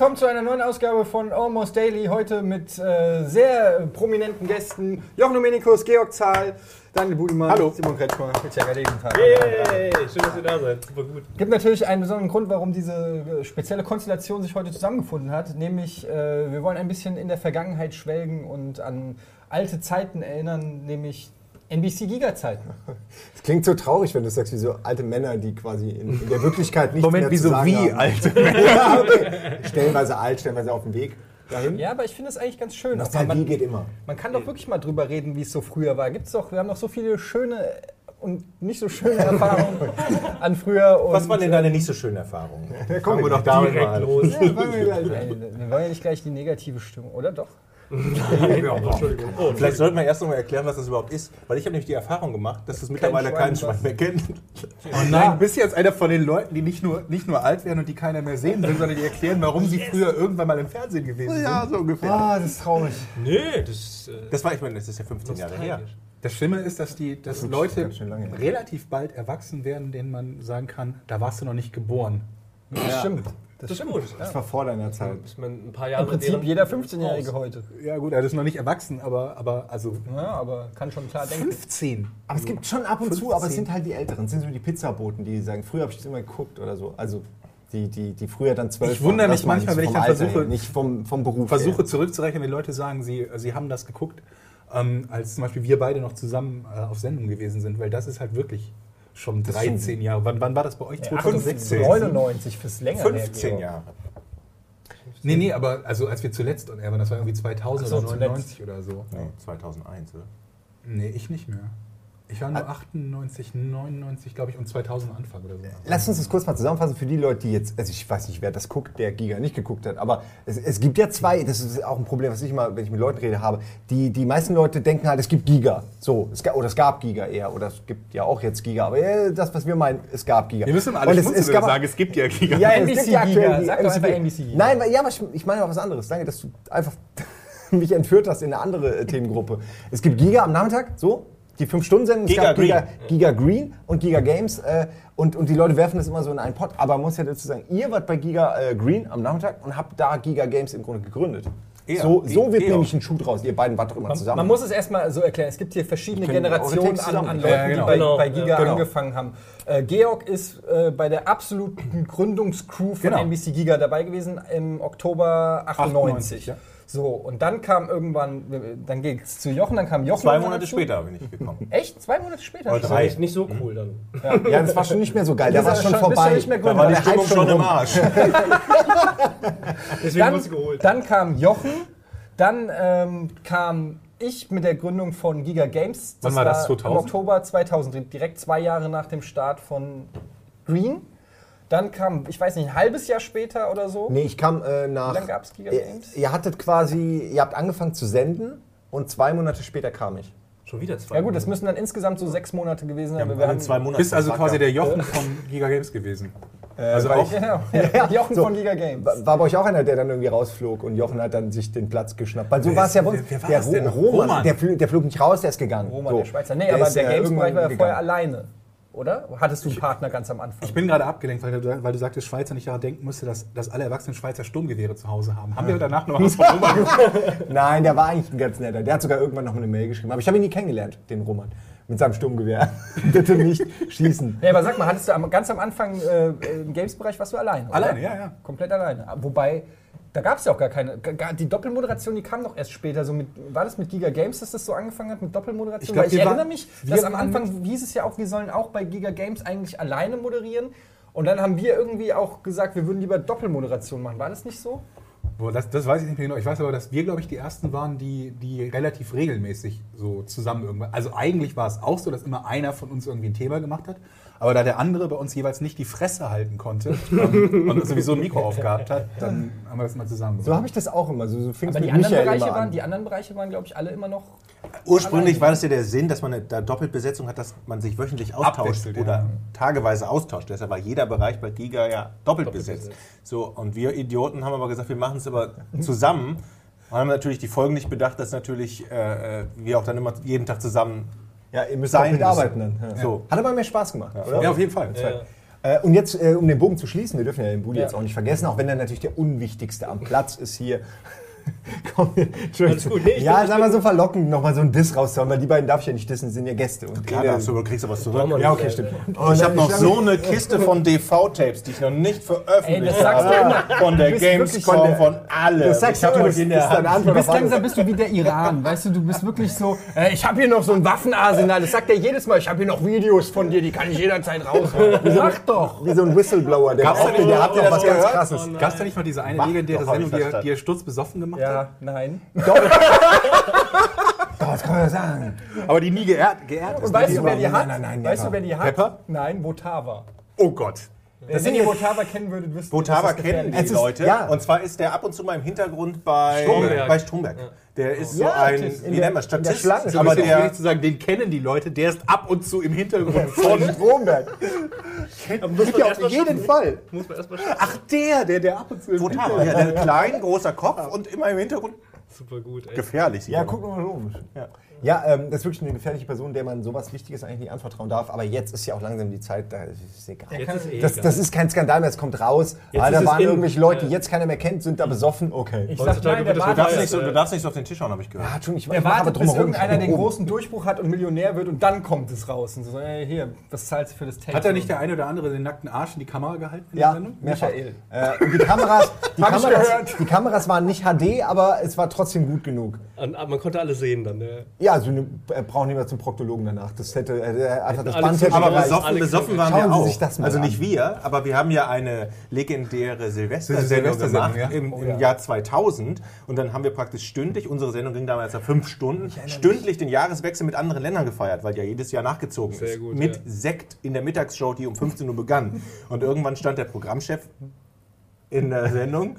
willkommen zu einer neuen Ausgabe von Almost Daily. Heute mit äh, sehr prominenten Gästen. Jochen Dominikus, Georg Zahl, Daniel Budimann, Hallo. Simon Kretschmer. Yay, schön, dass ihr da seid. Super gut. gibt natürlich einen besonderen Grund, warum diese äh, spezielle Konstellation sich heute zusammengefunden hat. Nämlich, äh, wir wollen ein bisschen in der Vergangenheit schwelgen und an alte Zeiten erinnern, nämlich NBC-Giga-Zeiten. Es klingt so traurig, wenn du sagst, wie so alte Männer, die quasi in, in der Wirklichkeit nicht Moment, mehr wieso zu sagen wie haben. alte ja, okay. Stellenweise alt, stellenweise auf dem Weg dahin. Ja, aber ich finde es eigentlich ganz schön. Aber Nostalgie man, geht immer. man kann doch wirklich mal drüber reden, wie es so früher war. Gibt's doch, wir haben doch so viele schöne und nicht so schöne Erfahrungen an früher. Und, Was waren denn deine nicht so schönen Erfahrungen? komm, Fangen wir doch damit Direkt mal los. Nein, wir wollen ja nicht gleich die negative Stimmung, oder doch? Oh, Vielleicht sollten wir erst noch mal erklären, was das überhaupt ist. Weil ich habe nämlich die Erfahrung gemacht, dass das mittlerweile Schwein kein Schwein mehr kennt. Oh nein, bist du jetzt einer von den Leuten, die nicht nur, nicht nur alt werden und die keiner mehr sehen will, sondern die erklären, warum sie früher irgendwann mal im Fernsehen gewesen sind. Ja, so ungefähr. Ah, das ist traurig. Nee, das. Äh, Das war, ich meine, das ist ja 15 Jahre her. Das Schlimme ist, dass, die, dass ist Leute lange relativ bald erwachsen werden, denen man sagen kann, da warst du noch nicht geboren. Das stimmt. Das ist gut. Das war vor deiner Zeit. Ist man ein paar Jahre Im Prinzip jeder 15-Jährige heute. Ja gut, er ist noch nicht erwachsen, aber, aber also Ja, aber kann schon klar denken. 15. Aber es gibt schon ab und zu, 15. aber es sind halt die Älteren. Es sind so die Pizzaboten, die sagen, früher habe ich das immer geguckt oder so. Also die, die, die früher dann zwölf Ich wundere waren, mich das manchmal, wenn ich dann Alter versuche- her, nicht vom, vom Beruf Versuche her. zurückzurechnen, wenn Leute sagen, sie, sie haben das geguckt, ähm, als zum Beispiel wir beide noch zusammen äh, auf Sendung gewesen sind, weil das ist halt wirklich schon ist 13 Jahre. Wann, wann war das bei euch? 2016? 99 fürs länger. 15 her, Jahre. Nee, nee, aber also als wir zuletzt on air waren, das war irgendwie 2000 Ach so, oder 99 oder so. Nee, 2001, oder? Nee, ich nicht mehr. Ich war nur 98, 99, glaube ich, und 2000 Anfang oder so. Lass uns das kurz mal zusammenfassen für die Leute, die jetzt, also ich weiß nicht, wer das guckt, der Giga nicht geguckt hat, aber es, es gibt ja zwei, das ist auch ein Problem, was ich mal, wenn ich mit Leuten rede, habe. Die, die meisten Leute denken halt, es gibt Giga. So, es, ga- oder es gab Giga eher, oder es gibt ja auch jetzt Giga, aber ja, das, was wir meinen, es gab Giga. Wir müssen alle Und es, schmunzeln, es wenn gab, sagen, es gibt ja Giga. ja, es NBC gibt ja aktuell Giga. die Sag doch einfach. NBC Giga. Nein, weil- ja, aber ich, ich meine auch was anderes. Danke, dass du einfach mich entführt hast in eine andere äh, Themengruppe. Es gibt Giga am Nachmittag, so, die 5-Stunden-Sendung. Es Giga gab Giga, Green. Giga Green und Giga Games. Äh, und, und die Leute werfen das immer so in einen Pot. Aber man muss ja dazu sagen, ihr wart bei Giga äh, Green am Nachmittag und habt da Giga Games im Grunde gegründet. Ja, so, so wird nämlich ein Schuh draus. Ihr beiden wart doch immer zusammen. Man muss es erstmal so erklären. Es gibt hier verschiedene Generationen an, an Leuten, Ja, genau. die bei, Genau, bei ja. Giga Genau. angefangen haben. Äh, Georg ist äh, bei der absoluten Gründungscrew von Genau. NBC Giga dabei gewesen im Oktober 98. 98, ja. So, und dann kam irgendwann, dann ging es zu Jochen, dann kam Jochen. Zwei Monate dazu. später bin ich gekommen. Echt? Zwei Monate später? Oder schon? drei. Nicht, nicht so cool dann. ja, das war schon nicht mehr so geil. Bist war schon vorbei. nicht mehr Da war die der Stimmung schon im. Arsch. Deswegen Dann, sie geholt. dann kam Jochen, dann ähm, kam ich mit der Gründung von Giga Games. Wann war das, 2000? Im Oktober 2000, direkt zwei Jahre nach dem Start von Green. Dann kam, ich weiß nicht, ein halbes Jahr später oder so. Nee, ich kam äh, nach. Wie lange gab's Giga ihr, Games? ihr hattet quasi, ihr habt angefangen zu senden und zwei Monate später kam ich. Schon wieder zwei. Ja gut, das müssen dann insgesamt so sechs Monate gewesen sein. Wir aber wir haben zwei Monate. Bist also quasi der. Jochen von Giga Games gewesen. also weil auch. Genau, ja, Jochen So. von Giga Games. War bei euch auch einer, der dann irgendwie rausflog und Jochen hat dann sich den Platz geschnappt? Weil so war es ist- ja bei uns. wer- wer war der? Ro- Roman, Roman. Der, flog, der flog nicht raus, der ist gegangen. Roman, So. der Schweizer. Nee, Der aber ist, der äh, Games-Bereich war ja vorher gegangen. alleine. Oder? Hattest du einen Partner ganz am Anfang? Ich bin gerade abgelenkt, weil du, weil du sagtest, Schweizer nicht daran denken musste, dass, dass alle Erwachsenen Schweizer Sturmgewehre zu Hause haben. Haben wir danach noch was von Roman Nein, der war eigentlich ein ganz netter. Der hat sogar irgendwann noch eine Mail geschrieben. Aber ich habe ihn nie kennengelernt, den Roman. Mit seinem Sturmgewehr. Bitte nicht schießen. Nee, aber sag mal, hattest du am, ganz am Anfang äh, im Games-Bereich warst du alleine? Oder? Alleine, ja, ja. Komplett alleine. Wobei, da gab es ja auch gar keine. Gar, die Doppelmoderation, die kam doch erst später. So mit, war das mit Giga Games, dass das so angefangen hat mit Doppelmoderation? Ich glaub, Weil ich erinnere waren- mich, dass am Anfang hieß es ja auch, wir sollen auch bei Giga Games eigentlich alleine moderieren. Und dann haben wir irgendwie auch gesagt, wir würden lieber Doppelmoderation machen. War das nicht so? Boah, das, das weiß ich nicht mehr genau. Ich weiß aber, dass wir, glaube ich, die ersten waren, die, die relativ regelmäßig so zusammen irgendwann. Also eigentlich war es auch so, dass immer einer von uns irgendwie ein Thema gemacht hat. Aber da der andere bei uns jeweils nicht die Fresse halten konnte ähm, und sowieso ein Mikro aufgehabt hat, dann haben wir das mal zusammen So habe ich das auch immer. So, so fing Aber die anderen, Michael Bereiche immer waren, an. die anderen Bereiche waren, glaube ich, alle immer noch. Ursprünglich war das ja der Sinn, dass man eine, da Doppelbesetzung hat, dass man sich wöchentlich austauscht Abwechselt, oder ja. tageweise austauscht. Deshalb war jeder Bereich bei Giga ja doppelt, besetzt. So, und wir Idioten haben aber gesagt, wir machen es aber zusammen. Und haben natürlich die Folgen nicht bedacht, dass natürlich äh, äh, wir auch dann immer jeden Tag zusammen Ja, ihr müsst sein mitarbeiten dann. Ja. So. Hat aber mehr Spaß gemacht, oder? Ja, auf jeden Fall. Ja. Äh, und jetzt, äh, um den Bogen zu schließen, wir dürfen ja den Budi Ja. jetzt auch nicht vergessen, auch wenn er natürlich der Unwichtigste am Platz ist hier. Komm, Entschuldigung. Alles gut. Nee, ich ja, sag mal so verlockend, nochmal so einen Diss rauszuhauen, weil die beiden darf ich ja nicht dissen, sind ja Gäste. Und Klar, darfst du, kriegst du was zurück. ja, okay, stimmt. ich Und, habe äh, noch so eine Kiste von DV-Tapes, die ich noch nicht veröffentlicht Ey, das sagst du habe. Von der bist Gamescom, von allem. Das sagst ich habe du, das in der Hand. Du Antwort bist auf alles. langsam bist du wie der Iran, weißt du, du bist wirklich so, äh, ich habe hier noch so ein Waffenarsenal, das sagt er jedes Mal, ich habe hier noch Videos von dir, die kann ich jederzeit raushauen. Sag doch. Wie so ein Whistleblower, der, der hat ihr was ganz krasses. Gab es da nicht mal diese eine legendäre hab ich Sendung, die er, sturzbesoffen gemacht hat? Ja, nein. Doch, das kann man ja sagen. Aber die nie geehrt, geehrt ist. Und weißt du, wer die Nein, hat? nein, nein, weißt du, wer die hat? Pepper? Nein, Votava. Oh Gott. Wenn ihr Votava kennen würdet, wisst ihr, Botava das kennen die Leute. ja. Und zwar ist der ab und zu mal im Hintergrund bei Stromberg. Bei Stromberg. Der ist so Ja, ein, das- in wie der- nennt man, der Statist. So aber aber der, der, schwierig zu sagen, den kennen die Leute, der ist ab und zu im Hintergrund Von. Stromberg. Muss Ja, auf jeden Fall. Muss man erstmal Ach, der, der, der ab und zu im Botava, ja, der klein, großer Kopf und immer im Hintergrund Super gut, ey. gefährlich. Ja, guck mal logisch. Ja, ja ähm, das ist wirklich eine gefährliche Person, der man sowas Wichtiges eigentlich nicht anvertrauen darf. Aber jetzt ist ja auch langsam die Zeit, da ist es egal. Jetzt ist eh Das, egal. das ist kein Skandal mehr, es kommt raus. Jetzt ah, da waren in. irgendwelche Leute, die Ja. jetzt keiner mehr kennt, sind da besoffen. Okay. Ich sag nein, der Du darfst, wartet, nicht so, du darfst nicht so auf den Tisch hauen, habe ich gehört. Ja, Entschuldigung, ich, der ich mache aber wartet bis irgendeiner den großen Durchbruch hat und Millionär wird und dann kommt es raus. Und so, ey, hier, was zahlst du für das Tape? Hat da nicht der eine oder andere den nackten Arsch in die Kamera gehalten? in der Ja. Michael. Äh, und die Kameras, die, Kameras, die Kameras waren nicht HD, aber es war trotzdem gut genug. Und, man konnte alle sehen dann. Ne? Ja, also er braucht nicht mehr zum Proktologen danach. Das hätte äh, einfach das Band hätte Aber besoffen, besoffen waren schauen wir Sie auch. sich das mal also an. nicht wir, aber wir haben ja eine legendäre Silvestersendung gemacht ja. im, Oh, im ja. Jahr 2000. Und dann haben wir praktisch stündlich, unsere Sendung ging damals ja fünf Stunden, stündlich den Jahreswechsel mit anderen Ländern gefeiert, weil ja jedes Jahr nachgezogen Sehr ist. gut, mit ja. Sekt in der Mittagsshow, die um 15 Uhr begann. Und irgendwann stand der Programmchef in der Sendung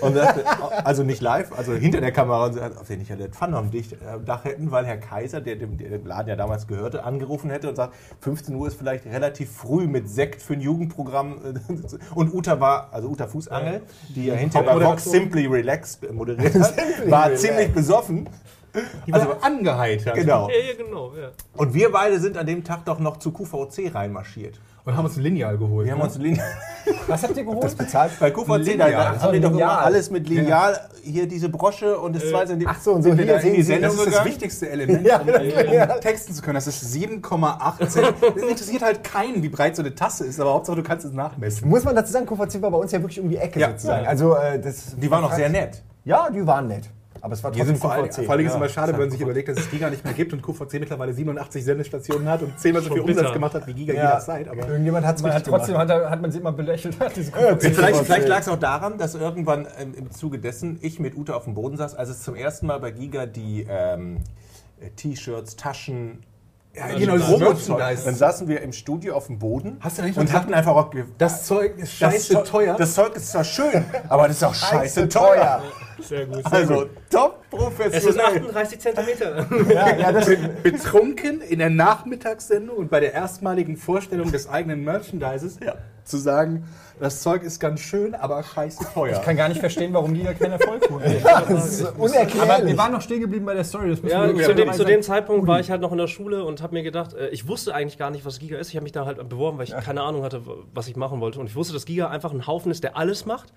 und sagte, also nicht live, also hinter der Kamera und sagte, ob wir nicht das Pfanne am Dicht- äh, Dach hätten, weil Herr Kaiser, der dem, der Laden ja damals gehörte, angerufen hätte und sagt, 15 Uhr ist vielleicht relativ früh mit Sekt für ein Jugendprogramm äh, und Uta war, also Uta Fußangel, die ja hinterher bei Vox Simply Relaxed moderiert hat, war ziemlich besoffen. Die war angeheitert. Genau. Ja, ja, genau. Ja. Und wir beide sind an dem Tag doch noch zu QVC reinmarschiert. Und haben uns ein Lineal geholt. Wir haben ne? uns Lineal Was habt ihr geholt? bezahlt. Bei QVC, da, haben die doch immer alles mit Lineal, hier diese Brosche und das zweite. Ach so, und so sind hier die sehen Sie, Sendung Das ist das wichtigste Element, Ja, um, ja. um texten zu können. Das ist 7,8 Zentimeter. Das interessiert halt keinen, wie breit so eine Tasse ist, aber Hauptsache du kannst es nachmessen. Muss man dazu sagen, QVC war bei uns ja wirklich um die Ecke Ja. sozusagen. Also, äh, das, Die waren auch sehr nett. Ja, die waren nett. Aber es war trotzdem sind vor allem, vor allem ist es immer schade, wenn man sich überlegt, dass es Giga nicht mehr gibt und QVC mittlerweile 87 Sendestationen hat und zehnmal so viel bitter. Umsatz gemacht hat wie Giga Ja. jederzeit. Aber Irgendjemand hat es richtig trotzdem gemacht. hat, hat man sie immer belächelt. Hat diese Ja, QVC. Vielleicht, vielleicht lag es auch daran, dass irgendwann ähm, im Zuge dessen ich mit Ute auf dem Boden saß, als es zum ersten Mal bei Giga die ähm, äh, T-Shirts, Taschen, ja, genau, das Promo-Zeug. Merchandise. Dann saßen wir im Studio auf dem Boden Hast du nicht und hatten einfach auch Das Zeug ist das scheiße Zeug- teuer. Das Zeug ist zwar schön, aber das ist auch scheiße Scheiße teuer. Sehr gut. Sehr Also gut. top Es sind professionell. 38 Zentimeter. Ja, ja, das betrunken in der Nachmittagssendung und bei der erstmaligen Vorstellung des eigenen Merchandises Ja. zu sagen, das Zeug ist ganz schön, aber scheiße teuer. Ich kann gar nicht verstehen, warum Liga keinen Erfolg holt. ist Aber unerklärlich. wir waren noch stehen geblieben bei der Story. Das Ja, zu dem, zu dem Zeitpunkt war ich halt noch in der Schule und habe mir gedacht, äh, ich wusste eigentlich gar nicht, was Giga ist. Ich habe mich da halt beworben, weil ich keine Ahnung hatte, was ich machen wollte. Und ich wusste, dass Giga einfach ein Haufen ist, der alles macht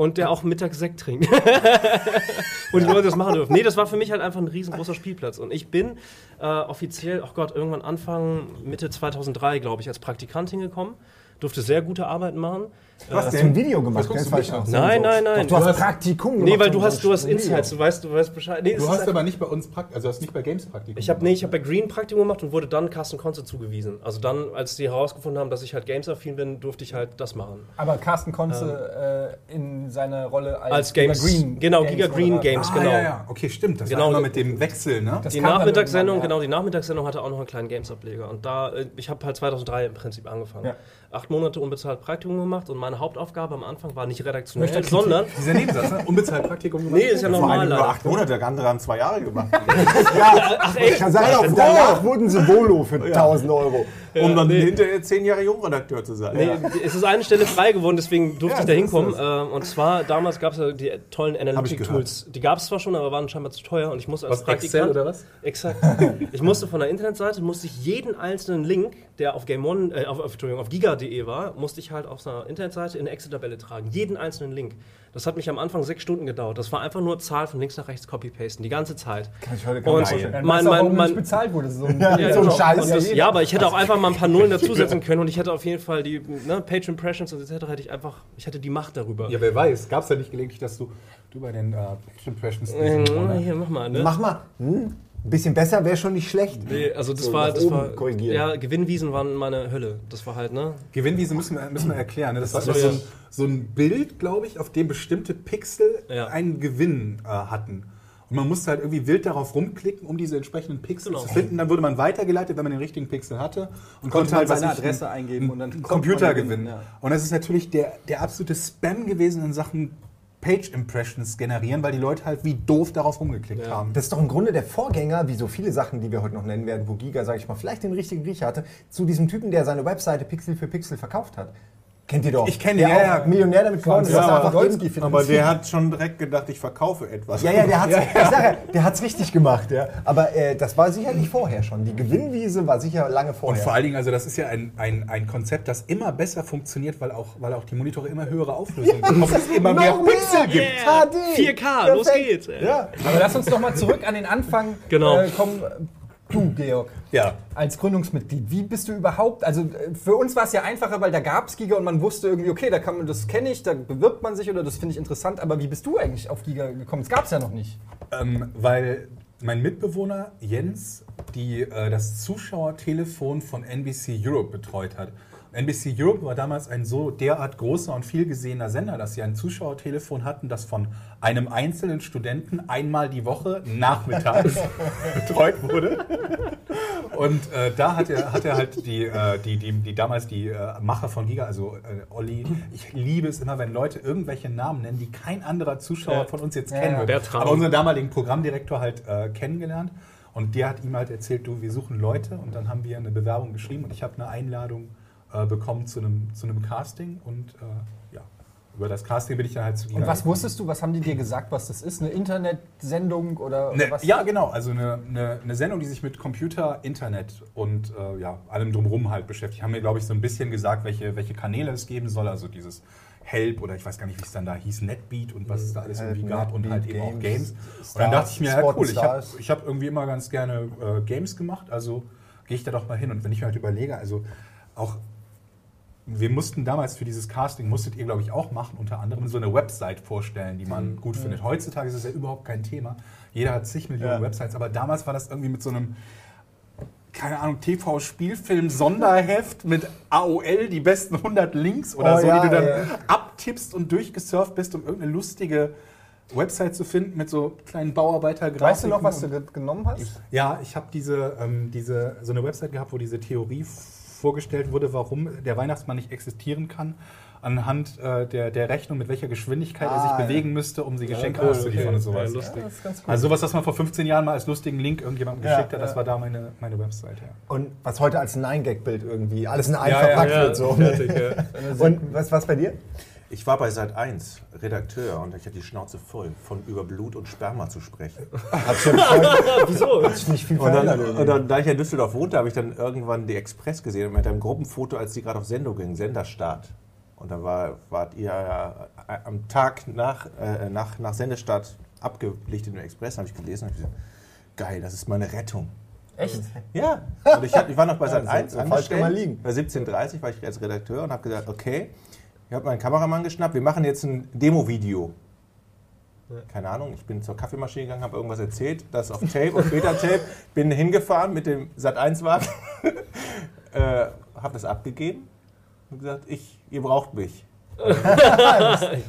und der auch mittags Sekt trinkt. und die Leute das machen dürfen. Nee, das war für mich halt einfach ein riesengroßer Spielplatz. Und ich bin äh, offiziell, oh Gott, irgendwann Anfang, Mitte 2003, glaube ich, als Praktikant hingekommen. Durfte sehr gute Arbeiten machen. Du hast ja ein Video gemacht, guckst ganz du falsch an? Nein, nein, nein. Du hast hast- Praktikum Nee, gemacht weil du hast, du hast. Insights, du weißt, du weißt Bescheid. Nee, Du hast aber nicht bei uns Praktikum, also hast nicht bei Games Praktikum. Ich habe nee, ich habe bei Green Praktikum gemacht und wurde dann Carsten Konze zugewiesen. Also dann, als die herausgefunden haben, dass ich halt games-affin bin, durfte ich halt das machen. Aber Carsten Konze äh, in seiner Rolle als, Als Games, genau, Giga Green. Games, ah, genau. ja, ja, okay, stimmt. Das Genau. war immer mit dem Wechsel, ne? Das Die Nachmittagssendung, ja. genau, die Nachmittagssendung hatte auch noch einen kleinen Games-Ableger. Und da, äh, ich habe halt 2003 im Prinzip angefangen. Ja. Acht Monate unbezahlt Praktikum gemacht und meine Hauptaufgabe am Anfang war nicht redaktionell, er sondern, Dieser Nebensatz, ne? Unbezahlt Praktikum gemacht. nee, ist ja Vor normal leider. acht Monate, der andere haben zwei Jahre gemacht. Ja, Ach echt? kann sein, Ja, danach wurden sie Volo für 1000 Euro. Um dann nee. hinterher zehn Jahre Jungredakteur zu sein. Nee, es ist eine Stelle frei geworden, deswegen durfte Ja, ich da hinkommen. ist Äh, und zwar, damals gab es ja die tollen Analytic-Tools. Die gab es zwar schon, aber waren scheinbar zu teuer. Und ich musste als Was, Excel Praktikant... oder was? Exakt. Ich musste von der Internetseite, musste ich jeden einzelnen Link, der auf Game One, äh, auf, auf, auf giga.de war, musste ich halt auf einer Internetseite in eine Excel-Tabelle tragen. Jeden einzelnen Link. Das hat mich am Anfang sechs Stunden gedauert. Das war einfach nur Zahl von links nach rechts copy-pasten, die ganze Zeit. Kann ich heute gar Und nicht mein, mein, nicht mein, bezahlt wurde. So ein, Ja, ja, so ein. Scheiß. Das, Ja, aber ich hätte auch einfach mal ein paar Nullen dazusetzen können und ich hätte auf jeden Fall die ne, Page Impressions und etc. hätte ich einfach, ich hätte die Macht darüber. Ja, wer weiß. Gab es ja nicht gelegentlich, dass du, du bei den äh, Page Impressions Monat- hier, mach mal, ne? Mach mal. Hm? Ein bisschen besser wäre schon nicht schlecht. Nee, also das So, war, das war, korrigieren. ja, Gewinnwiesen waren meine Hölle. Das war halt, ne? Gewinnwiese müssen wir, müssen wir erklären. Ne? Das war So, ja. ein, so ein Bild, glaube ich, auf dem bestimmte Pixel Ja. einen Gewinn äh, hatten. Und man musste halt irgendwie wild darauf rumklicken, um diese entsprechenden Pixel Genau. zu finden. Dann wurde man weitergeleitet, wenn man den richtigen Pixel hatte. Und Konnte man seine was ich, Adresse eingeben und dann konnte Computer gewinnen, gewinnen. ja. Und das ist natürlich der, der absolute Spam gewesen in Sachen Page Impressions generieren, weil die Leute halt wie doof darauf rumgeklickt Ja. haben. Das ist doch im Grunde der Vorgänger, wie so viele Sachen, die wir heute noch nennen werden, wo Giga, sage ich mal, vielleicht den richtigen Riecher hatte, zu diesem Typen, der seine Webseite Pixel für Pixel verkauft hat. Kennt ihr doch. Ich kenn der ihn, ja, auch ja. Millionär damit geworden ist, Ja, er aber einfach eben- Aber der hat schon direkt gedacht, ich verkaufe etwas. Ja, ja, der hat's, ich ja, der hat's richtig gemacht, ja. Aber äh, das war sicherlich vorher schon. Die Gewinnwiese war sicher lange Und vorher. vor allen Dingen, also das ist ja ein, ein, ein Konzept, das immer besser funktioniert, weil auch, weil auch die Monitore immer höhere Auflösung bekommen. es immer mehr Pixel gibt. Yeah. HD. 4K, los Perfekt. geht's, ey. Ja. Aber lass uns noch mal zurück an den Anfang Genau. äh, kommen. Du, Georg, Ja. als Gründungsmitglied, wie bist du überhaupt? Also äh, für uns war es ja einfacher, weil da gab es Giga und man wusste irgendwie, okay, da kann man, das kenne ich, da bewirbt man sich oder das finde ich interessant. Aber wie bist du eigentlich auf Giga gekommen? Es gab es ja noch nicht. Ähm, weil mein Mitbewohner Jens die, äh, das Zuschauertelefon von NBC Europe betreut hat. NBC Europe war damals ein so derart großer und viel gesehener Sender, dass sie ein Zuschauertelefon hatten, das von einem einzelnen Studenten einmal die Woche nachmittags betreut wurde. Und äh, da hat er, hat er halt die, äh, die, die, die damals die äh, Macher von Giga, also äh, Olli, ich liebe es immer, wenn Leute irgendwelche Namen nennen, die kein anderer Zuschauer von uns jetzt Ja, kennen würde. Aber unseren damaligen Programmdirektor halt äh, kennengelernt. Und der hat ihm halt erzählt, du, wir suchen Leute. Und dann haben wir eine Bewerbung geschrieben und ich habe eine Einladung äh, bekommen zu einem, zu einem Casting. Und äh, ja, über das Casting bin ich dann halt zu Giga Und was wusstest du, was haben die dir gesagt, was das ist? Eine Internetsendung oder, oder Ne, was? ja, genau. Also eine, eine, eine Sendung, die sich mit Computer, Internet und äh, ja, allem drumherum halt beschäftigt. Haben mir, glaube ich, so ein bisschen gesagt, welche, welche Kanäle es geben soll. Also dieses Help oder ich weiß gar nicht, wie es dann da hieß, Netbeat und was es da alles Help, irgendwie gab und Netbeat, halt eben auch Games, Games. Und dann dachte ich mir, ja cool, ich habe Stars. ich hab irgendwie immer ganz gerne äh, Games gemacht, also gehe ich da doch mal hin. Und wenn ich mir halt überlege, also auch wir mussten damals für dieses Casting, musstet ihr, glaube ich, auch machen, unter anderem so eine Website vorstellen, die man gut findet. Heutzutage ist es ja überhaupt kein Thema. Jeder hat zig Millionen Ja. Websites, aber damals war das irgendwie mit so einem, keine Ahnung, TV-Spielfilm-Sonderheft mit AOL, die besten 100 Links oder Oh so, ja, die du dann ja. abtippst und durchgesurft bist, um irgendeine lustige Website zu finden mit so kleinen Bauarbeitergrafiken. Weißt du noch, was du genommen hast? ja, ich habe diese, ähm, diese, so eine Website gehabt, wo diese Theorie vorgestellt wurde, warum der Weihnachtsmann nicht existieren kann, anhand äh, der, der Rechnung, mit welcher Geschwindigkeit er Ah, sich ja. bewegen müsste, um die Geschenke cool, auszuliefern okay. und sowas. Ja, lustig. das ist ganz cool. Also sowas, was man vor 15 Jahren mal als lustigen Link irgendjemandem Ja, geschickt hat, das ja. war da meine, meine Website. Ja. Und was heute als 9-Gag-Bild irgendwie alles in ein Ja, ja, verpackt Ja, wird. So. fertig, ja. Und was was bei dir? Ich war bei Sat 1 Redakteur und ich hatte die Schnauze voll, von über Blut und Sperma zu sprechen. Wieso? hat sich nicht viel Und dann, und dann, da ich ja in Düsseldorf wohnte, habe ich dann irgendwann die Express gesehen mit einem Gruppenfoto, als die gerade auf Sendung ging, Senderstart. Und da war, wart ihr ja äh, am Tag nach, äh, nach, nach Sendestart abgelichtet im Express, habe ich gelesen und hab gesagt, geil, das ist meine Rettung. Echt? Ja, und ich, hab, ich war noch bei Sat so- 1 so falsch kann man liegen. Bei 17.30 war ich als Redakteur und habe gesagt, okay, ich habe meinen Kameramann geschnappt, wir machen jetzt ein Demo-Video. Keine Ahnung, ich bin zur Kaffeemaschine gegangen, habe irgendwas erzählt, das auf Tape, auf Beta-Tape, bin hingefahren mit dem Sat 1-Wagen, äh, habe das abgegeben und gesagt, ich, ihr braucht mich.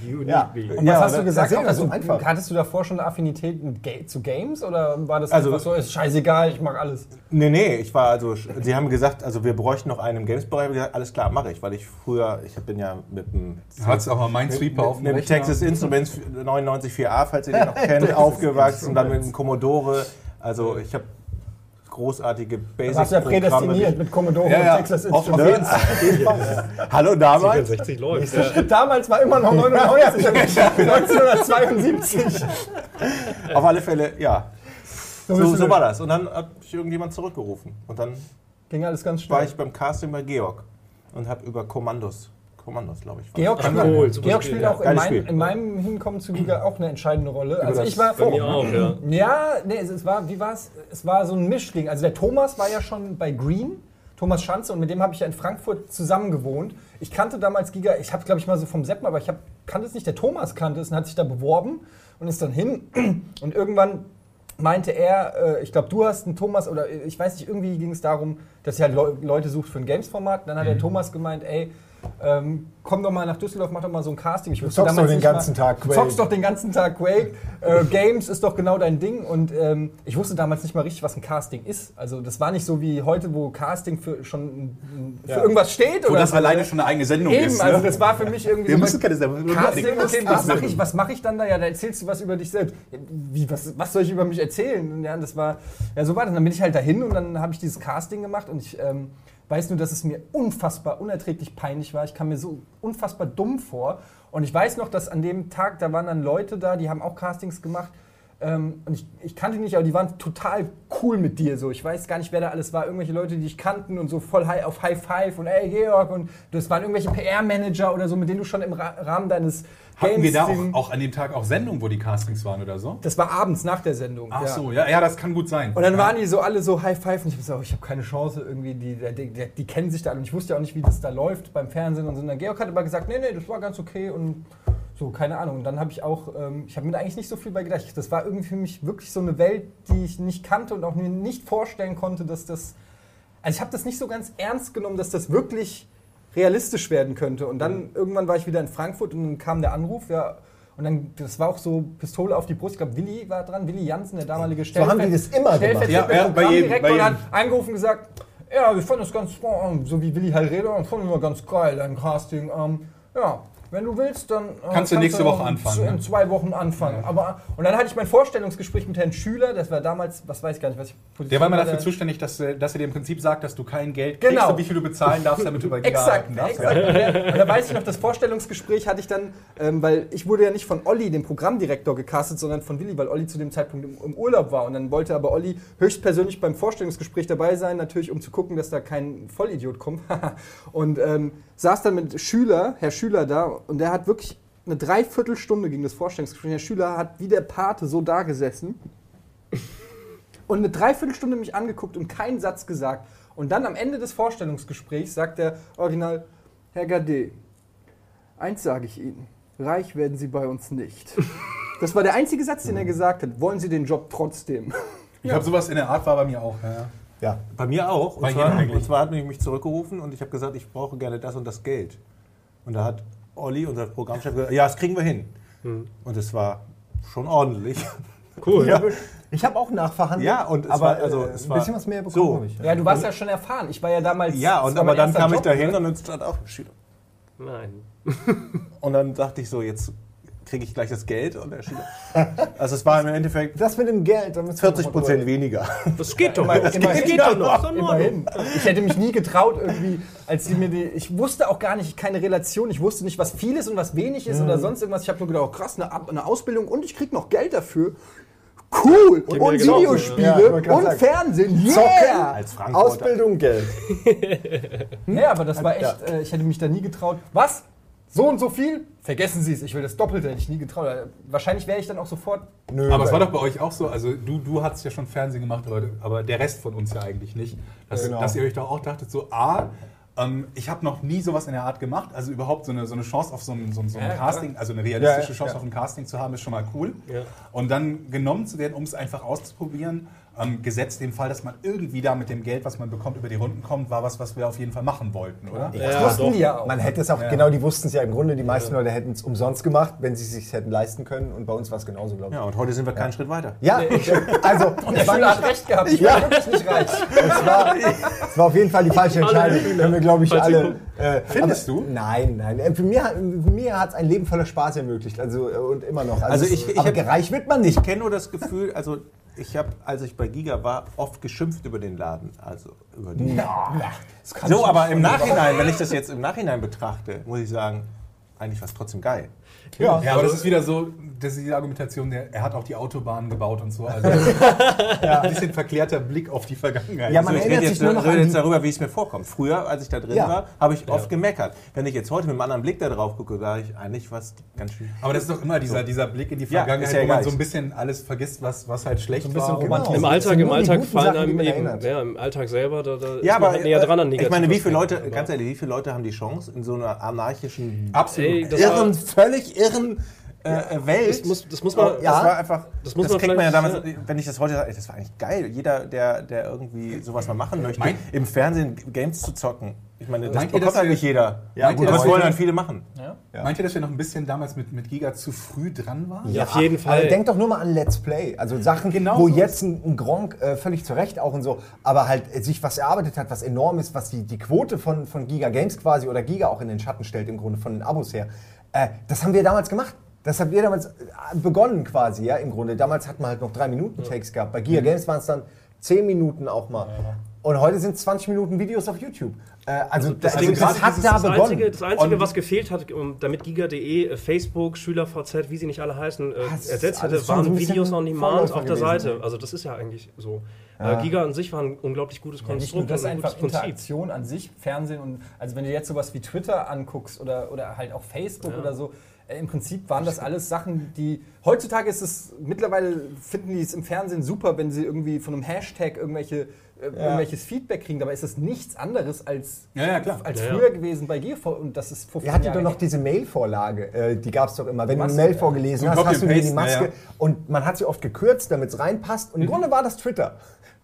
You Ja. need me. Und Ja, was hast da- du gesagt? da sehen wir Hast so du, einfach. hattest du davor schon eine Affinität mit Ga zu Games oder war das Also- einfach so, ist scheißegal, ich mag alles? Nee, nee, ich war also, sie haben gesagt, also wir bräuchten noch einen im Games-Bereich. Ich habe gesagt, alles klar, mache ich, weil ich früher, ich bin ja mit dem Du hattest auch mal Minesweeper auf mit, dem. Texas Instruments 994a, falls ihr den noch kennt, aufgewachsen, dann mit dem Commodore. Also ich habe großartige Du warst ja prädestiniert mit Commodore Ja, ja. und Texas Instruments. Hallo damals. 64 läuft. Ja. Damals war immer noch 99, 1972. Auf alle Fälle, ja. So, So, war das. Und dann hat mich irgendjemand zurückgerufen. Und dann Ging alles ganz war schnell. ich beim Casting bei Georg und habe über Kommandos, Kommandos glaube ich. war Georg das. spielt, Cool, Georg Spiel, spielt auch in, mein, in meinem Hinkommen zu Liga auch eine entscheidende Rolle. Also ich war Bei mir auch, ja. Ja, nee, es, es war, wie war es? Es war so ein Mischding. Also der Thomas war ja schon bei Green, Thomas Schanze, und mit dem habe ich ja in Frankfurt zusammen gewohnt. Ich kannte damals Giga, ich habe glaube ich mal so vom Seppen, aber ich hab, kannte es nicht, der Thomas kannte es und hat sich da beworben und ist dann hin. Und irgendwann meinte er, äh, ich glaube, du hast einen Thomas, oder äh, ich weiß nicht, irgendwie ging es darum, dass er halt Leu Leute sucht für ein Games-Format. Dann hat der Thomas gemeint, ey, ähm, komm doch mal nach Düsseldorf, mach doch mal so ein Casting. Ich wusste zockst doch den nicht mal- ganzen Tag Quake. zockst doch den ganzen Tag Quake. Äh, Games ist doch genau dein Ding. Und ähm, ich wusste damals nicht mal richtig, was ein Casting ist. Also das war nicht so wie heute, wo Casting für schon für Ja. irgendwas steht. Wo oder das so, alleine ne? schon eine eigene Sendung Eben, ist. ne? also das war für mich irgendwie Wir so müssen keine Sendung Casting, okay, was mache ich? was mach ich dann da? Ja, da erzählst du was über dich selbst. Wie, was, was soll ich über mich erzählen? Und Ja, das war, ja, so war das. Dann bin ich halt dahin und dann habe ich dieses Casting gemacht und ich ähm, weiß nur, dass es mir unfassbar, unerträglich peinlich war. Ich kam mir so unfassbar dumm vor. Und ich weiß noch, dass an dem Tag, da waren dann Leute da, die haben auch Castings gemacht. Ähm, und ich, ich kannte die nicht, aber die waren total cool mit dir. So. Ich weiß gar nicht, wer da alles war. Irgendwelche Leute, die dich kannten und so voll high, auf High Five und ey, Georg. Und das waren irgendwelche PR-Manager oder so, mit denen du schon im Ra Rahmen deines Hatten wir da Games- auch, auch an dem Tag auch Sendungen, wo die Castings waren oder so? Das war abends nach der Sendung. Ach ja. so, ja, ja, das kann gut sein. Und dann ja. waren die so alle so High Five und ich gesagt, oh, ich habe keine Chance irgendwie, die, die, die, die kennen sich da alle und ich wusste ja auch nicht, wie das da läuft beim Fernsehen und so. Und dann Georg hat aber gesagt, nee, nee, das war ganz okay und so, keine Ahnung. Und dann habe ich auch, ähm, ich habe mir da eigentlich nicht so viel bei gedacht. Das war irgendwie für mich wirklich so eine Welt, die ich nicht kannte und auch mir nicht vorstellen konnte, dass das, also ich habe das nicht so ganz ernst genommen, dass das wirklich realistisch werden könnte. Und dann irgendwann war ich wieder in Frankfurt und dann kam der Anruf, ja, und dann, das war auch so Pistole auf die Brust. Ich glaube, Willi war dran, Willi Jansen, der damalige So haben die das immer gemacht. Ja, ja, bei jedem, bei und hat jedem. angerufen und gesagt, ja, wir fanden das ganz, so wie Willi halt redet, und fanden wir ganz geil, dein Casting. Ähm, ja, wenn du willst, dann äh, Kannst du nächste Woche in- anfangen, In ne? zwei Wochen anfangen. Aber, und dann hatte ich mein Vorstellungsgespräch mit Herrn Schüler, das war damals, was weiß ich gar nicht, was ich Position Der war immer dafür zuständig, dass, äh, dass er dir im Prinzip sagt, dass du kein Geld Genau. kriegst und wie viel du bezahlen darfst, damit du bei Giga Exakt, darfst. exakt. Und, der, und da weiß ich noch, das Vorstellungsgespräch hatte ich dann, ähm, weil ich wurde ja nicht von Olli, dem Programmdirektor, gecastet, sondern von Willi, weil Olli zu dem Zeitpunkt im, im Urlaub war. Und dann wollte aber Olli höchstpersönlich beim Vorstellungsgespräch dabei sein, natürlich um zu gucken, dass da kein Vollidiot kommt. und ähm, saß dann mit Schüler, Herr Schüler da, und der hat wirklich eine Dreiviertelstunde ging das Vorstellungsgespräch. Herr Schüler hat wie der Pate so da gesessen und eine Dreiviertelstunde mich angeguckt und keinen Satz gesagt. Und dann am Ende des Vorstellungsgesprächs sagt der Original, Herr Gade, eins sage ich Ihnen, reich werden Sie bei uns nicht. Das war der einzige Satz, den er gesagt hat. Wollen Sie den Job trotzdem? Ich glaube, sowas in der Art war bei mir auch. Ja. Ja. Bei mir auch. Und Bei zwar, und zwar hat mich, mich zurückgerufen und ich habe gesagt, ich brauche gerne das und das Geld. Und da hat Olli, unser Programmchef, gesagt, ja, das kriegen wir hin. Und es war schon ordentlich. Cool. Ja. Ich habe auch nachverhandelt. Ja, und es aber war- also, äh, es ein war bisschen was mehr bekommen so. habe ich. Ja, du warst ja schon erfahren. Ich war ja damals. Ja, und aber dann kam ich Job, da hin ne? und dann stand auch Schüler. Nein. Und dann dachte ich so, jetzt kriege ich gleich das Geld und der Schüler. Also es war im Endeffekt Das mit dem Geld, da müssen wir 40 noch mal Prozent weniger. Das geht doch. Immerhin, Das immerhin. geht doch noch. Immerhin. Ich hätte mich nie getraut, irgendwie, als sie mir die. Ich wusste auch gar nicht, keine Relation. Ich wusste nicht, was viel ist und was wenig ist oder sonst irgendwas. Ich habe nur gedacht, oh, krass, eine, eine Ausbildung und ich krieg noch Geld dafür. Cool! Und, mir und Videospiele ja. Und sagen. Fernsehen. Zocken, Yeah! Als Frankfurter. Ausbildung, Geld. Ja, aber das war echt, äh, ich hätte mich da nie getraut. Was? So und so viel? Vergessen Sie es, ich will das Doppelte, hätte ich nie getraut. Äh, Wahrscheinlich wäre ich dann auch sofort. Nö, Aber es war doch bei euch auch so, also du, du hast ja schon Fernsehen gemacht, aber, aber der Rest von uns ja eigentlich nicht. Dass, Genau. dass ihr euch doch auch dachtet, so, A, ähm, ich habe noch nie sowas in der Art gemacht, also überhaupt so eine, so eine Chance auf so ein, so ein, so ein Ja, Casting, also eine realistische Ja, ja, Chance ja. auf ein Casting zu haben, ist schon mal cool. Ja. Und dann genommen zu werden, um es einfach auszuprobieren, ähm, gesetzt den Fall, dass man irgendwie da mit dem Geld, was man bekommt, über die Runden kommt, war was, was wir auf jeden Fall machen wollten, oder? Das Ja, wussten doch. die ja auch. Man hätte es auch, Ja. genau, die wussten es ja im Grunde, die meisten Leute hätten es umsonst gemacht, wenn sie es sich hätten leisten können. Und bei uns war es genauso, glaube ich. Ja, und heute sind wir keinen Schritt weiter. Ja, also Und der es war, Schüler hat nicht, recht gehabt. Ich war wirklich nicht reich. es, war, es war auf jeden Fall die falsche Entscheidung. Können wir, glaube ich, alle. Äh, Findest aber- du? Nein, nein. Äh, Für mir, für mir hat es ein Leben voller Spaß ermöglicht. Also, äh, und immer noch. Also es- ich- ich aber hab- gereich wird man nicht. Ich kenne nur das Gefühl, also ich habe, als ich bei Giga war, oft geschimpft über den Laden. Also über die. Kann So, aber im Nachhinein, wenn ich das jetzt im Nachhinein betrachte, muss ich sagen, eigentlich war es trotzdem geil. Ja, aber das ist wieder so, das ist die Argumentation, der, er hat auch die Autobahnen gebaut und so. Also ein bisschen verklärter Blick auf die Vergangenheit. Ja, man Also ich erinnert rede sich jetzt, nur noch rede jetzt darüber, wie es mir vorkommt. Früher, als ich da drin Ja. war, habe ich oft gemeckert. Wenn ich jetzt heute mit einem anderen Blick da drauf gucke, sage ich eigentlich was ganz schön. aber das ist doch immer dieser, dieser Blick in die Ja, Vergangenheit, ja wo man so ein bisschen alles vergisst, was, was halt schlecht ein bisschen war. romantisch. Im Alltag, im Alltag fallen einem eben, ja, im Alltag selber, da, da Ja, ist man aber näher dran an ich negativen meine, wie viele Leute, ganz ehrlich, wie viele Leute haben die Chance in so einer anarchischen, Absolut. Ey, das irren, völlig irren äh, Welt? Das muss, das muss man, Oh, das war einfach, das das, muss man kriegt man ja damals, wenn ich das heute sage, das war eigentlich geil. Jeder, der, der irgendwie sowas mal machen möchte, Mein- im Fernsehen Games zu zocken. Ich meine, das Meint ihr, bekommt dass halt wir- nicht jeder. Ja, gut, ihr, aber das wollen dann viele machen. Ja. Meint ihr, dass wir noch ein bisschen damals mit, mit Giga zu früh dran waren? Ja, auf jeden Fall. Aber denk doch nur mal an Let's Play. Also Sachen, Genau wo so jetzt ein, ein Gronk äh, völlig zu Recht auch und so, aber halt äh, sich was erarbeitet hat, was enorm ist, was die, die Quote von, von Giga Games quasi oder Giga auch in den Schatten stellt, im Grunde von den Abos her. Äh, das haben wir damals gemacht. Das habt ihr damals äh, begonnen quasi, ja, im Grunde. Damals hat man halt noch drei Minuten Takes gehabt. Bei Giga Games waren es dann zehn Minuten auch mal. Und heute sind 20 Minuten Videos auf YouTube. Äh, also, Das, also Ding das hat da das begonnen. Einzige, das Einzige Und- was gefehlt hat, um, damit Giga.de, Facebook, SchülerVZ, wie sie nicht alle heißen, äh, ersetzt hätte, waren Videos on Demand auf der Seite. Also das ist ja eigentlich so. Äh, Giga an sich war ein unglaublich gutes Nicht nur Konstrukt das ein einfach gutes Prinzip. Interaktion an sich, Fernsehen und also wenn du jetzt sowas wie Twitter anguckst oder, oder halt auch Facebook oder so, äh, im Prinzip waren das alles Sachen, die heutzutage ist es mittlerweile finden die es im Fernsehen super, wenn sie irgendwie von einem Hashtag irgendwelche äh, irgendwelches Feedback kriegen. Dabei ist das nichts anderes als, Ja, ja, klar. als Ja, ja. früher gewesen bei GV und das ist 15 Ihr hattet Jahre doch noch diese Mail-Vorlage, äh, die gab es doch immer. Wenn du eine Maske, Mail ja. vorgelesen hast, hast du die Maske ja, ja. und man hat sie oft gekürzt, damit es reinpasst. Und im Grunde war das Twitter.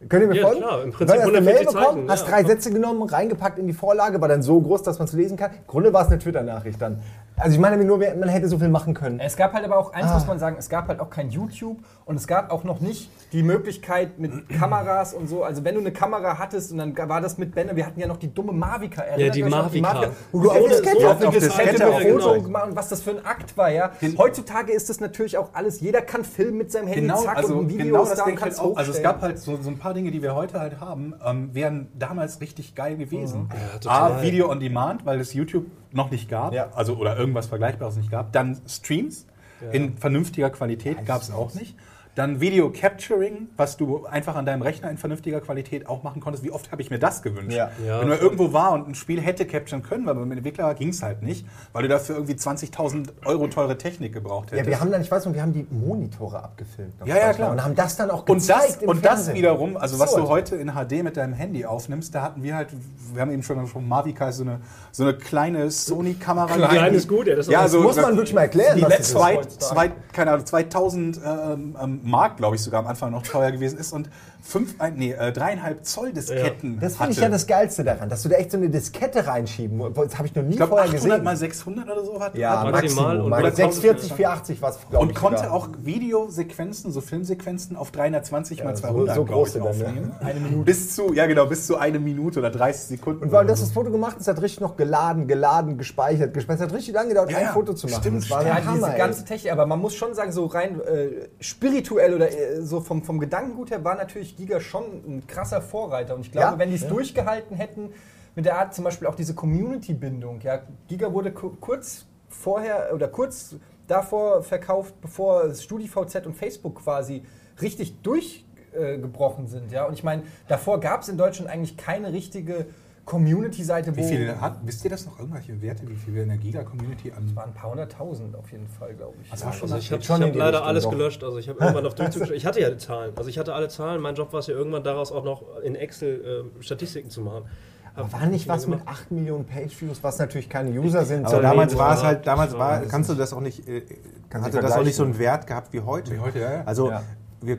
Könnt ihr mir Ja, folgen? klar, im Du Prinzip hast eine Mail 140 bekommen, hast ja. drei Sätze genommen, reingepackt in die Vorlage, war dann so groß, dass man es lesen kann. Im Grunde war es eine Twitter-Nachricht dann. Also ich meine nur, man hätte so viel machen können. Es gab halt aber auch, Ah. eins muss man sagen, es gab halt auch kein YouTube und es gab auch noch nicht die Möglichkeit mit Kameras und so. Also wenn du eine Kamera hattest und dann war das mit Benne, wir hatten ja noch die dumme Mavica. Erinnert die Mavica. Wo du auf Diskette, auf eine Diskette ja, Foto genau. gemacht und was das für ein Akt war, ja. Heutzutage ist das natürlich auch alles, jeder kann filmen mit seinem Handy, Genau, zack, also und ein Video genau ist das da und halt kannst auch. Also es gab halt so, so ein paar Dinge, die wir heute halt haben, ähm, wären damals richtig geil gewesen. Ja, total. A, Video on Demand, weil es YouTube noch nicht gab, Ja. also oder irgendwas Vergleichbares nicht gab. Dann Streams in vernünftiger Qualität gab es auch nicht. Dann Video Capturing, was du einfach an deinem Rechner in vernünftiger Qualität auch machen konntest. Wie oft habe ich mir das gewünscht? Ja. Ja. Wenn man irgendwo war und ein Spiel hätte capturen können, weil beim Entwickler ging es halt nicht, weil du dafür irgendwie 20.000 Euro teure Technik gebraucht Ja, hättest. wir haben dann, ich weiß noch, wir haben die Monitore abgefilmt. Ja, ja, klar. Und haben das dann auch Und gezeigt das, im und das wiederum, also was du heute in HD mit deinem Handy aufnimmst, da hatten wir halt, wir haben eben schon von Mavica so eine, so eine kleine Sony-Kamera. Klein ist gut, ja, das ist ja, auch- so, muss man wirklich mal erklären, Die was das zwei, zwei, keine Ahnung, 2000 ähm, ähm, Mark, glaube ich, sogar am Anfang noch teuer gewesen ist. Und fünf, ein, nee, äh, dreieinhalb Zoll Disketten Das finde ich ja das Geilste daran, dass du da echt so eine Diskette reinschieben. Das habe ich noch nie ich glaube, vorher 800 gesehen. mal 600 oder so hat. ja, hat maximal und Mal oder 640, 480 was, glaube und ich. konnte sogar. auch Videosequenzen, so Filmsequenzen auf 320 mal so- 200 so glaub ich, große dann, ne? aufnehmen. Eine Minute. Bis zu, ja genau, bis zu eine Minute oder 30 Sekunden. Und weil das das Foto gemacht ist, hat richtig noch geladen, geladen, gespeichert, gespeichert. Es hat richtig lange gedauert, Ja, ein ja. Foto zu machen. Stimmt, das war Ja, diese Hammer, ey. ganze Technik, aber man muss schon sagen, so rein äh, spirituell oder äh, so vom, vom Gedankengut her war natürlich Giga schon ein krasser Vorreiter. Und ich glaube, Ja, wenn die es durchgehalten hätten, mit der Art zum Beispiel auch diese Community-Bindung. Ja, Giga wurde ku- kurz vorher oder kurz davor verkauft, bevor StudiVZ und Facebook quasi richtig durchgebrochen sind. Ja? Und ich meine, davor gab es in Deutschland eigentlich keine richtige Community-Seite, wo Wie viel hat, wisst ihr das noch, irgendwelche Werte, wie viel wir in der Giga-Community an... waren ein paar hunderttausend auf jeden Fall, glaube ich. War schon Also ich habe hab leider Richtung alles doch. gelöscht. Also ich habe irgendwann auf Durchzug. Ich hatte ja die Zahlen. Also ich hatte alle Zahlen. Mein Job war es ja irgendwann daraus auch noch in Excel äh, Statistiken zu machen. Aber war nicht was mit 8 Millionen Page-Views, was natürlich keine User sind, Aber damals war es halt, damals war, kannst du das auch nicht, äh, hatte du das auch nicht so einen. Wert gehabt wie heute. Wie heute, ja, ja. Also Ja. wir,